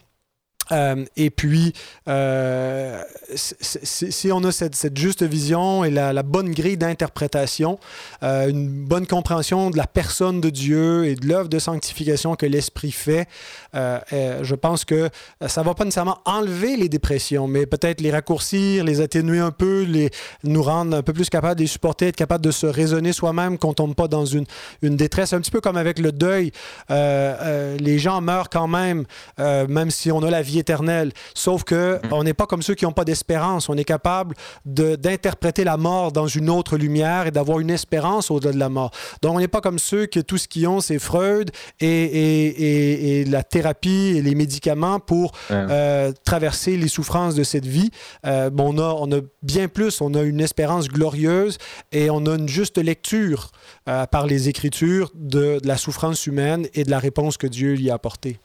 euh, et puis, euh, si on a cette, juste vision et la, bonne grille d'interprétation, euh, une bonne compréhension de la personne de Dieu et de l'œuvre de sanctification que l'Esprit fait, je pense que ça ne va pas nécessairement enlever les dépressions, mais peut-être les raccourcir, les atténuer un peu, les, nous rendre un peu plus capables de les supporter, être capable de se raisonner soi-même, qu'on ne tombe pas dans une, une détresse. Un petit peu comme avec le deuil, les gens meurent quand même, même si on a la vie éternel. Sauf que mm. on n'est pas comme ceux qui n'ont pas d'espérance. On est capable d'interpréter la mort dans une autre lumière et d'avoir une espérance au-delà de la mort. Donc, on n'est pas comme ceux que tout ce qu'ils ont, c'est Freud et, et, et, la thérapie et les médicaments pour euh, traverser les souffrances de cette vie. Euh, on, a, on a bien plus. On a une espérance glorieuse et on a une juste lecture euh, par les Écritures de, de la souffrance humaine et de la réponse que Dieu y a apportée.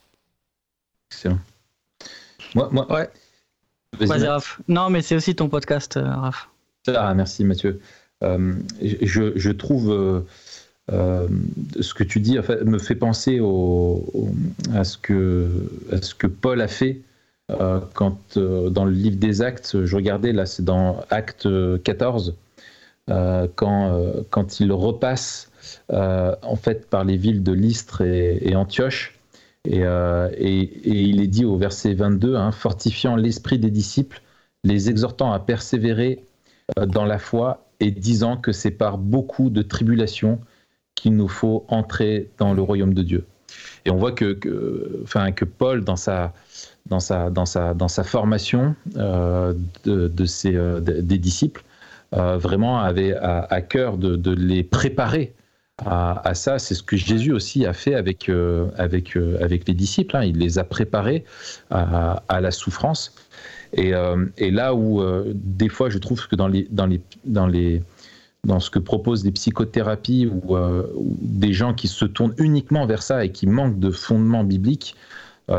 Excellent. Moi, moi, ouais. Vas-y, Raph. Non, mais c'est aussi ton podcast, euh, Raph. Ah, merci, Mathieu. Euh, je, je, trouve euh, ce que tu dis en fait, me fait penser au, à, ce que, à ce que Paul a fait quand, dans le livre des Actes, je regardais, là, c'est dans Acte 14, quand, quand il repasse en fait par les villes de Lystre et, et Antioche euh, et, il est dit au verset 22, hein, fortifiant l'esprit des disciples, les exhortant à persévérer euh, dans la foi et disant que c'est par beaucoup de tribulations qu'il nous faut entrer dans le royaume de Dieu. Et on voit que, que, Paul, dans sa, dans sa, dans sa, dans sa formation euh, de, ses, des disciples, vraiment avait à, cœur de, les préparer à, ça. C'est ce que Jésus aussi a fait avec, euh, avec, euh, avec les disciples. Hein. Il les a préparés à, la souffrance. Et, euh, et là où, des fois, je trouve que dans les, dans les, dans les, dans ce que proposent les psychothérapies ou, des gens qui se tournent uniquement vers ça et qui manquent de fondements bibliques,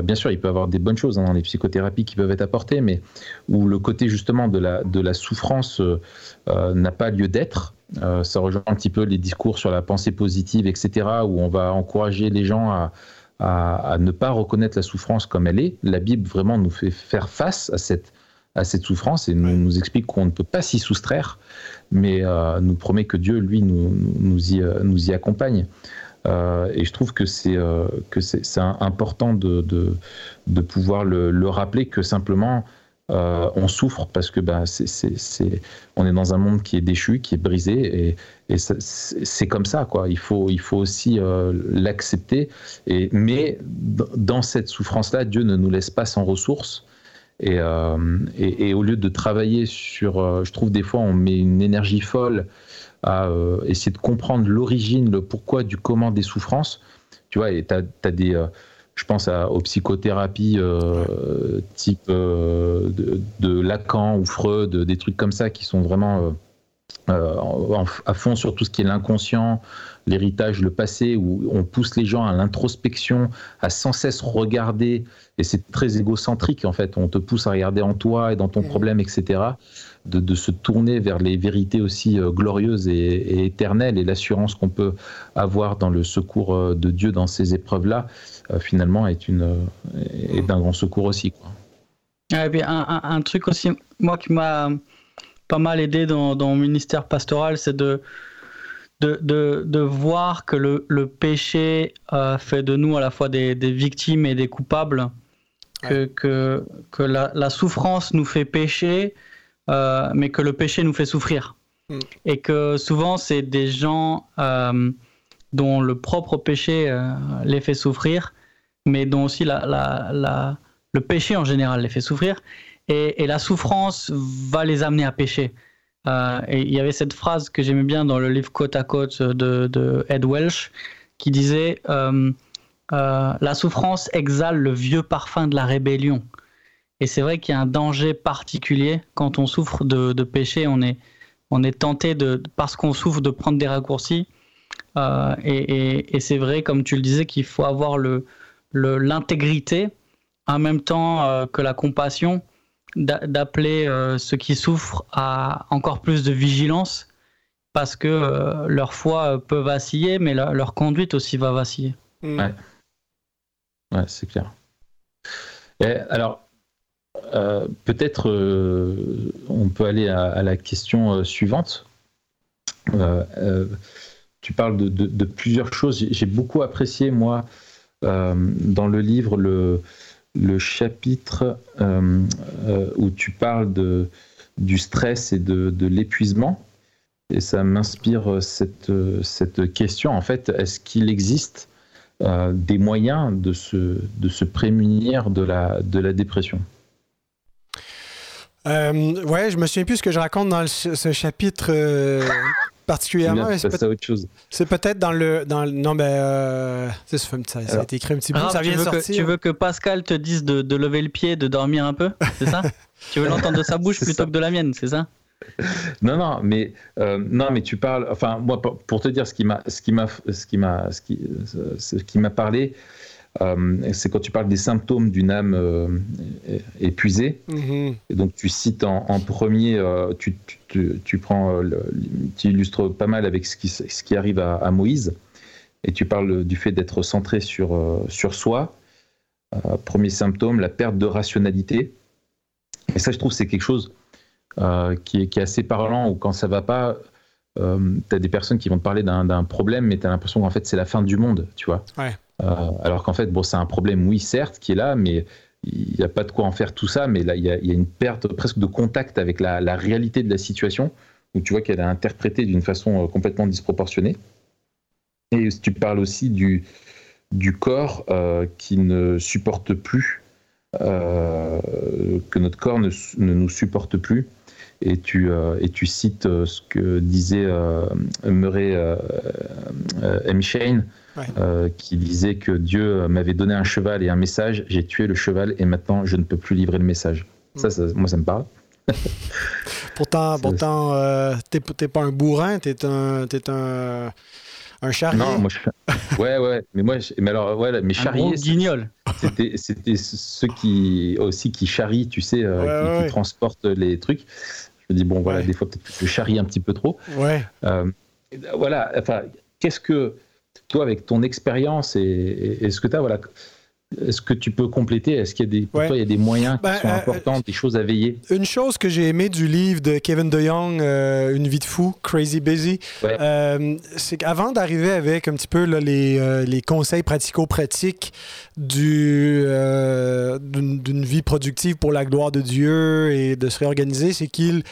bien sûr, il peut y avoir des bonnes choses hein, dans les psychothérapies qui peuvent être apportées, mais où le côté justement de la, de la souffrance n'a pas lieu d'être. ça rejoint un petit peu les discours sur la pensée positive, etc., où on va encourager les gens à, à, ne pas reconnaître la souffrance comme elle est. La Bible vraiment nous fait faire face à cette, à cette souffrance et nous, nous explique qu'on ne peut pas s'y soustraire, mais euh, nous promet que Dieu, lui, nous, nous, y, euh, nous y accompagne. Euh, et je trouve que c'est que c'est important de, de, de pouvoir le, le, rappeler que simplement euh, on souffre parce que ben, c'est, on est dans un monde qui est déchu, qui est brisé, et, c'est comme ça. Quoi. Il, faut, il faut aussi euh, l'accepter. Et, mais dans cette souffrance-là, Dieu ne nous laisse pas sans ressources. Et, euh, et, au lieu de travailler sur, je trouve des fois, on met une énergie folle à essayer de comprendre l'origine, le pourquoi du comment des souffrances. Tu vois, et tu as, des je pense aux psychothérapies euh, type euh, de, Lacan ou Freud, des trucs comme ça qui sont vraiment euh, à fond sur tout ce qui est l'inconscient, l'héritage, le passé, où on pousse les gens à l'introspection, à sans cesse regarder, et c'est très égocentrique en fait, on te pousse à regarder en toi et dans ton mmh. problème, etc de, se tourner vers les vérités aussi euh, glorieuses et, éternelles et l'assurance qu'on peut avoir dans le secours euh, de Dieu dans ces épreuves-là, euh, finalement, est, une, est d'un grand secours aussi. Quoi. et un, truc aussi, moi qui m'a pas mal aidé dans, dans mon ministère pastoral, c'est de, de, de, voir que le, le péché fait de nous à la fois des, des victimes et des coupables, que, que, que la, la, souffrance nous fait pécher, euh, mais que le péché nous fait souffrir. Mm. Et que souvent, c'est des gens euh, dont le propre péché euh, les fait souffrir, mais dont aussi la, la, le péché en général les fait souffrir. Et, et, la souffrance va les amener à pécher. et il y avait cette phrase que j'aimais bien dans le livre Côte à Côte de, de Ed Welsh qui disait La souffrance exhale le vieux parfum de la rébellion. Et c'est vrai qu'il y a un danger particulier quand on souffre de, péché, on est, on est tenté de, parce qu'on souffre de prendre des raccourcis. Euh, et, c'est vrai, comme tu le disais, qu'il faut avoir le, l'intégrité, en même temps euh, que la compassion, d'appeler euh, ceux qui souffrent à encore plus de vigilance, parce que leur foi peut vaciller, mais leur conduite aussi va vaciller. Ouais, ouais c'est clair. Et alors, euh, peut-être euh, on peut aller à, la question euh, suivante. tu parles de, plusieurs choses. J'ai beaucoup apprécié, moi, dans le livre, le, chapitre où tu parles du stress et de, l'épuisement. Et ça m'inspire cette, question. En fait, est-ce qu'il existe des moyens de se, prémunir de la dépression? Euh, ouais, je me souviens plus ce que je raconte dans ce chapitre euh, particulièrement. C'est autre chose. C'est peut-être dans le, dans Non, mais euh, ça, ça, a été écrit un petit peu. ça vient tu sortir. Que, tu veux que Pascal te dise de, de lever le pied, de dormir un peu C'est ça? Tu veux l'entendre de sa bouche plutôt que de la mienne, c'est ça? Non, non, mais euh, non, mais tu parles. Enfin, moi, pour, te dire ce qui m'a, ce qui m'a, ce qui m'a, ce qui, ce qui m'a parlé, euh, c'est quand tu parles des symptômes d'une âme euh, épuisée. Mm-hmm. Et donc tu cites en, premier, euh, tu, tu, prends, tu illustres pas mal avec ce qui, ce qui arrive à, Moïse. Et tu parles du fait d'être centré sur, sur soi. premier symptôme, la perte de rationalité. Et ça, je trouve, c'est quelque chose qui est, qui, est, assez parlant, où quand ça va pas, tu as des personnes qui vont te parler d'un problème, mais tu as l'impression qu'en fait, c'est la fin du monde, tu vois. Ouais. Euh, alors qu'en fait, bon, c'est un problème, oui, certes, qui est là, mais il n'y a pas de quoi en faire tout ça. Mais là, il y a, une perte presque de contact avec la, réalité de la situation, où tu vois qu'elle est interprétée d'une façon euh, complètement disproportionnée. Et tu parles aussi du, corps euh, qui ne supporte plus, que notre corps ne, nous supporte plus. Et tu, et tu cites ce que disait Murray M. Shane, euh, qui disait que Dieu m'avait donné un cheval et un message, j'ai tué le cheval et maintenant je ne peux plus livrer le message. Ça, moi, ça me parle. Pourtant, pourtant euh, t'es pas un bourrin, t'es un, es un, un charrier. Non, moi, je... ouais, ouais. Mais moi, mais alors, ouais, mais charrier. guignol. C'était, c'était ceux qui aussi qui charrient, tu sais, euh, qui, transportent les trucs. Je me dis bon, voilà, des fois peut-être que je charrie un petit peu trop. Ouais. Euh, voilà. Enfin, qu'est-ce que toi, avec ton expérience et, et, ce que tu as, voilà, est-ce que tu peux compléter? Est-ce qu'il y a des, il y a des moyens qui ben, sont euh, importants, des choses à veiller? Une chose que j'ai aimé du livre de Kevin DeYoung, euh, Une vie de fou, Crazy Busy, euh, c'est qu'avant d'arriver avec un petit peu les, les, conseils pratico-pratiques d'une vie productive pour la gloire de Dieu et de se réorganiser, c'est qu'il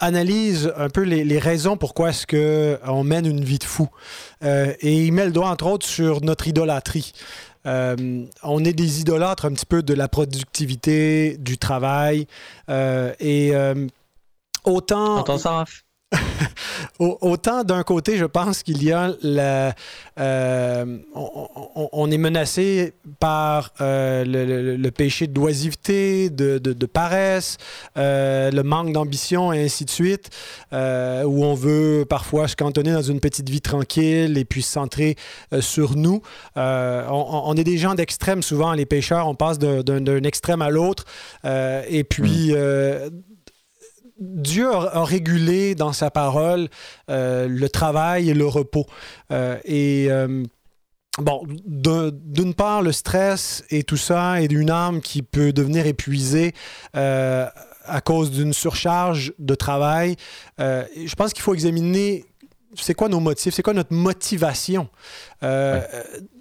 analyse un peu les, les raisons pourquoi est-ce qu'on mène une vie de fou. et il met le doigt, entre autres, sur notre idolâtrie. Euh, on est des idolâtres un petit peu de la productivité, du travail. Euh, et euh, autant. Ça, Autant d'un côté, je pense qu'il y a la, euh, on, est menacé par euh, le, péché d'oisiveté, de, de, paresse, euh, le manque d'ambition et ainsi de suite, où on veut parfois se cantonner dans une petite vie tranquille et puis se centrer sur nous. On, est des gens d'extrême souvent, les pêcheurs, on passe d'un extrême à l'autre. et puis, hmm. Dieu a, régulé dans sa parole euh, le travail et le repos. Euh, et euh, bon, d'une part, le stress et tout ça, et d'une âme qui peut devenir épuisée à cause d'une surcharge de travail. je pense qu'il faut examiner c'est quoi nos motifs, c'est quoi notre motivation? Euh,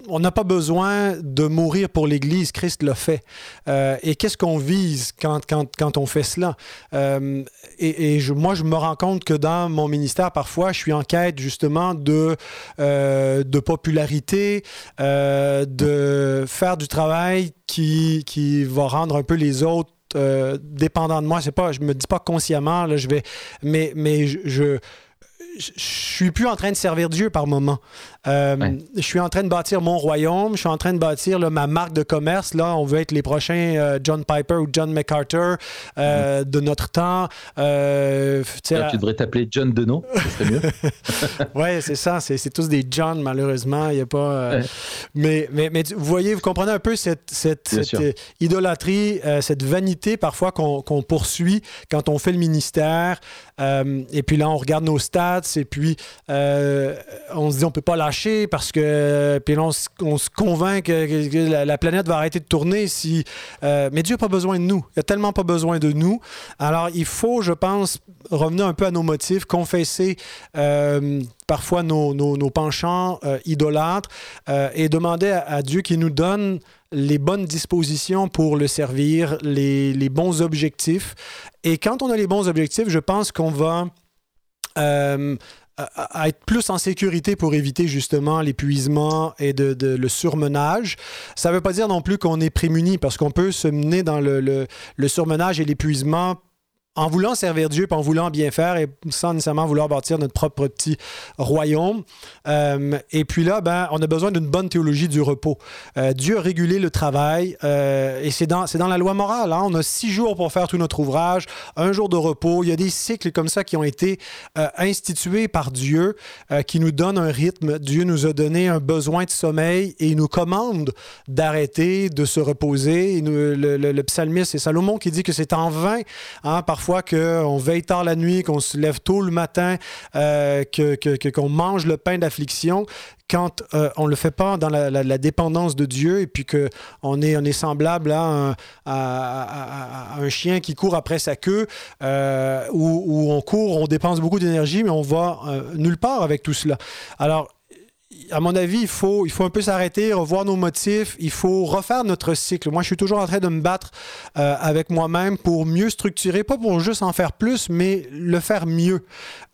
on n'a pas besoin de mourir pour l'Église, Christ l'a fait. Euh, et qu'est-ce qu'on vise quand, quand, on fait cela? Euh, et, je, moi, je me rends compte que dans mon ministère, parfois, je suis en quête justement de, de popularité, de faire du travail qui, qui va rendre un peu les autres dépendants de moi. C'est pas, je me dis pas consciemment, là, je vais, mais, mais je je suis plus en train de servir Dieu par moment. Euh, je suis en train de bâtir mon royaume, je suis en train de bâtir ma marque de commerce. Là, on veut être les prochains euh, John Piper ou John MacArthur euh, de notre temps. tu devrais t'appeler John Deneau, ce mieux. oui, c'est ça. C'est tous des John, malheureusement. Il y a pas. Mais, mais, mais, vous voyez, vous comprenez un peu cette, cette, idolâtrie, cette vanité parfois qu'on poursuit quand on fait le ministère. Et puis là, on regarde nos stats et puis on se dit on peut pas lâcher parce que puis on, se convainc que, la, planète va arrêter de tourner si euh, mais Dieu n'a pas besoin de nous. Il a tellement pas besoin de nous. Alors il faut je pense revenir un peu à nos motifs confesser euh, parfois nos, penchants euh, idolâtres et demander à, Dieu qu'il nous donne les bonnes dispositions pour le servir, les, les, bons objectifs. Et quand on a les bons objectifs, je pense qu'on va à, être plus en sécurité pour éviter justement l'épuisement et de, le surmenage. Ça ne veut pas dire non plus qu'on est prémuni parce qu'on peut se mener dans le, le surmenage et l'épuisement en voulant servir Dieu, en voulant bien faire et sans nécessairement vouloir bâtir notre propre petit royaume. Euh, et puis là, ben, on a besoin d'une bonne théologie du repos. Euh, Dieu a régulé le travail euh, et c'est dans, dans la loi morale. Hein. On a six jours pour faire tout notre ouvrage, un jour de repos. Il y a des cycles comme ça qui ont été institués par Dieu qui nous donnent un rythme. Dieu nous a donné un besoin de sommeil et il nous commande d'arrêter, de se reposer. le, le, psalmiste, c'est Salomon qui dit que c'est en vain, hein, parfois fois qu'on veille tard la nuit, qu'on se lève tôt le matin, euh, qu'on mange le pain d'affliction, quand euh, on ne le fait pas dans la, dépendance de Dieu et puis qu'on est, on est semblable à un, chien qui court après sa queue, euh, où, on court, on dépense beaucoup d'énergie, mais on va nulle part avec tout cela. Alors, à mon avis, il faut, il faut un peu s'arrêter, revoir nos motifs, il faut refaire notre cycle. Moi, je suis toujours en train de me battre euh, avec moi-même pour mieux structurer, pas pour juste en faire plus, mais le faire mieux.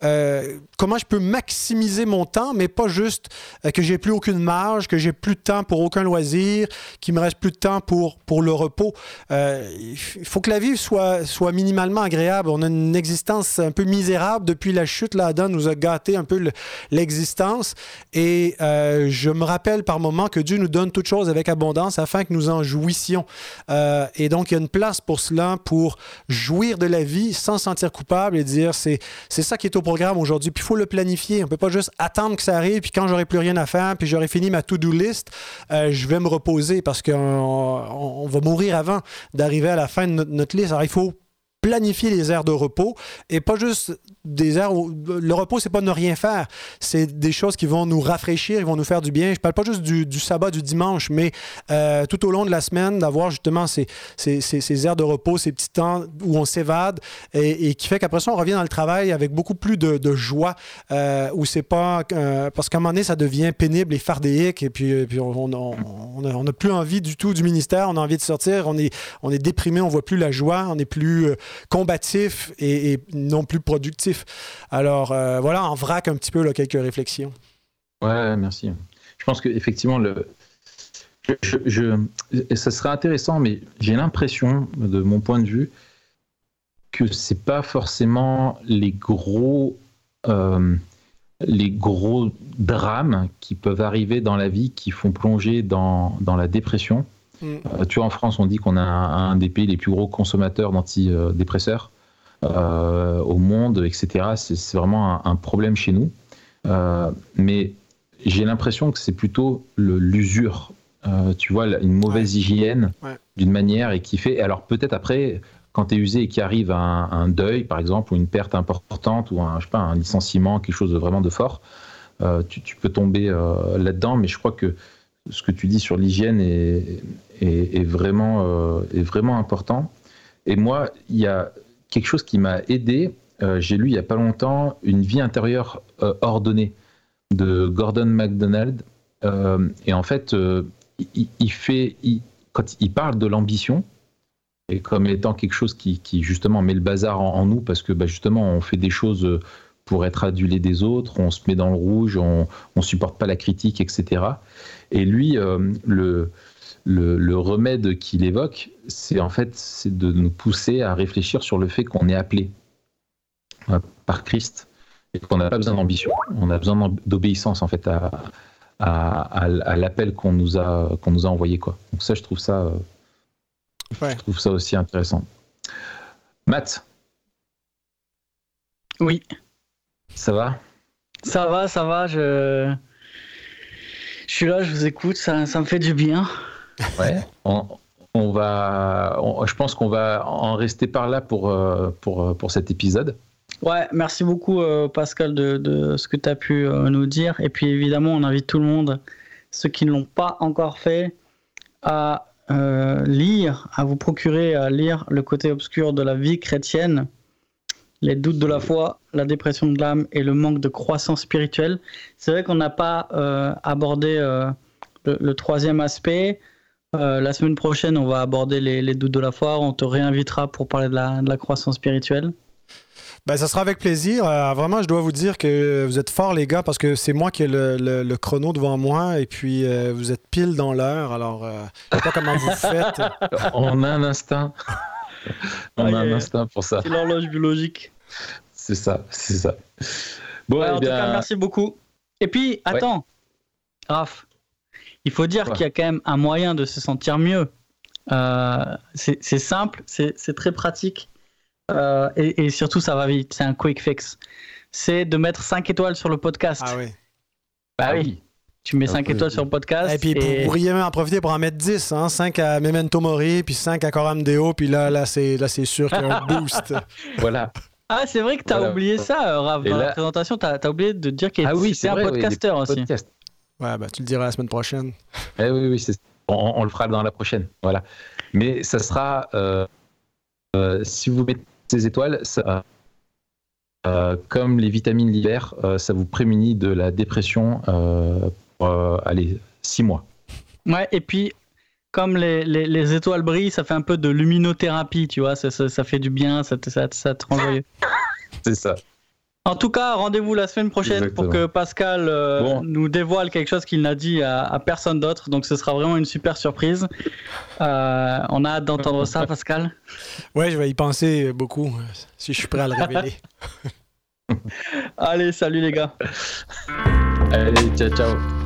Euh, comment je peux maximiser mon temps, mais pas juste euh, que j'ai plus aucune marge, que j'ai plus de temps pour aucun loisir, qu'il me reste plus de temps pour, pour le repos. il faut que la vie soit, soit minimalement agréable. On a une existence un peu misérable depuis la chute. Là, Adam nous a gâté un peu l'existence et euh, je me rappelle par moments que Dieu nous donne toutes choses avec abondance afin que nous en jouissions. Euh, et donc, il y a une place pour cela, pour jouir de la vie sans se sentir coupable et dire c'est, c'est ça qui est au programme aujourd'hui. Puis il faut le planifier. On ne peut pas juste attendre que ça arrive, puis quand j'aurai plus rien à faire, puis j'aurai fini ma to-do list, euh, je vais me reposer parce qu'on on va mourir avant d'arriver à la fin de notre, notre liste. Alors, il faut planifier les aires de repos et pas juste des aires où le repos c'est pas ne rien faire c'est des choses qui vont nous rafraîchir ils vont nous faire du bien je parle pas juste du, sabbat du dimanche mais euh, tout au long de la semaine d'avoir justement ces, ces, ces, aires de repos ces petits temps où on s'évade et, qui fait qu'après ça on revient dans le travail avec beaucoup plus de, joie euh, où c'est pas euh, parce qu'à un moment donné ça devient pénible et fardéique et puis, puis on n'a on, a, plus envie du tout du ministère on a envie de sortir on est, on est déprimé on voit plus la joie on est plus combatif et, non plus productif. Alors euh, voilà, en vrac un petit peu là, quelques réflexions. Ouais, merci. Je pense qu'effectivement, le, je, ça serait intéressant, mais j'ai l'impression, de mon point de vue, que c'est pas forcément les gros, euh, les gros drames qui peuvent arriver dans la vie qui font plonger dans, dans la dépression. Mm. Euh, tu vois, en France, on dit qu'on a un, des pays les plus gros consommateurs d'antidépresseurs euh, au monde, etc. C'est vraiment un, problème chez nous. Euh, mais j'ai l'impression que c'est plutôt l'usure. tu vois, une mauvaise hygiène d'une manière et qui fait. Alors peut-être après, quand tu es usé et qu'il arrive un, un, deuil, par exemple, ou une perte importante, ou un, je sais pas, un licenciement, quelque chose de vraiment de fort, tu, tu, peux tomber là-dedans. Mais je crois que ce que tu dis sur l'hygiène est, est, vraiment, euh, est vraiment important. Et moi, il y a quelque chose qui m'a aidé. Euh, j'ai lu il n'y a pas longtemps Une vie intérieure euh, ordonnée de Gordon MacDonald. et en fait, il, fait, quand il parle de l'ambition, et comme étant quelque chose qui, justement met le bazar en, nous, parce que bah, justement on fait des choses pour être adulé des autres, on se met dans le rouge, on ne supporte pas la critique, etc. Et lui, le, le, remède qu'il évoque, c'est en fait c'est de nous pousser à réfléchir sur le fait qu'on est appelé euh, par Christ et qu'on n'a pas besoin d'ambition, on a besoin d'obéissance en fait à, à, l'appel qu'on nous a qu'on nous a envoyé quoi. Donc ça, je trouve ça, euh, je trouve ça aussi intéressant. Matt? Oui. Ça va? Ça va, ça va. Je, je suis là, je vous écoute, ça, ça me fait du bien. Ouais. On, va, je pense qu'on va en rester par là pour, euh, pour, euh, pour cet épisode. Ouais, merci beaucoup euh, Pascal de, de, ce que tu as pu nous dire. Et puis évidemment, on invite tout le monde, ceux qui ne l'ont pas encore fait, à lire, à vous procurer à lire le côté obscur de la vie chrétienne, les doutes de la foi, la dépression de l'âme et le manque de croissance spirituelle. C'est vrai qu'on n'a pas abordé le, troisième aspect. Euh, la semaine prochaine, on va aborder les, doutes de la foi. On te réinvitera pour parler de la, croissance spirituelle. Ben, ça sera avec plaisir. Euh, vraiment, je dois vous dire que vous êtes forts, les gars, parce que c'est moi qui ai le, chrono devant moi et puis euh, vous êtes pile dans l'heure. Alors, je sais pas comment vous faites. On a un instinct. On a un instinct pour ça. C'est l'horloge biologique. C'est ça, c'est ça. Bon, eh en tout cas, merci beaucoup. Et puis, attends, Raph, il faut dire qu'il y a quand même un moyen de se sentir mieux. Euh, c'est simple, c'est très pratique euh, et, surtout ça va vite. C'est un quick fix. C'est de mettre 5 étoiles sur le podcast. Ah oui. Bah ah oui. Tu mets 5 étoiles sur le podcast. Et puis, vous pourriez même en profiter pour en mettre 10. Hein? 5 à Memento Mori, puis 5 à Coram Deo, puis là, là c'est sûr qu'il y a un boost. voilà. Ah, c'est vrai que tu as oublié ça, euh, Rav. Dans la présentation, tu as, oublié de dire qu'il ah oui, un podcasteur aussi. Ouais, bah, tu le diras la semaine prochaine. Eh oui, oui, on, on, le fera dans la prochaine. Voilà. Mais ça sera, euh, euh, si vous mettez ces étoiles, ça, euh, comme les vitamines l'hiver, ça vous prémunit de la dépression pour, allez, six mois. Ouais, et puis, comme les, les, les, étoiles brillent, ça fait un peu de luminothérapie, tu vois, ça, ça, ça fait du bien, ça, ça, ça te rend joyeux. C'est ça. En tout cas, rendez-vous la semaine prochaine pour que Pascal euh, nous dévoile quelque chose qu'il n'a dit à, personne d'autre. Donc, ce sera vraiment une super surprise. Euh, on a hâte d'entendre ça, Pascal. Ouais, je vais y penser beaucoup si je suis prêt à le révéler. Allez, salut les gars. Allez, ciao, ciao.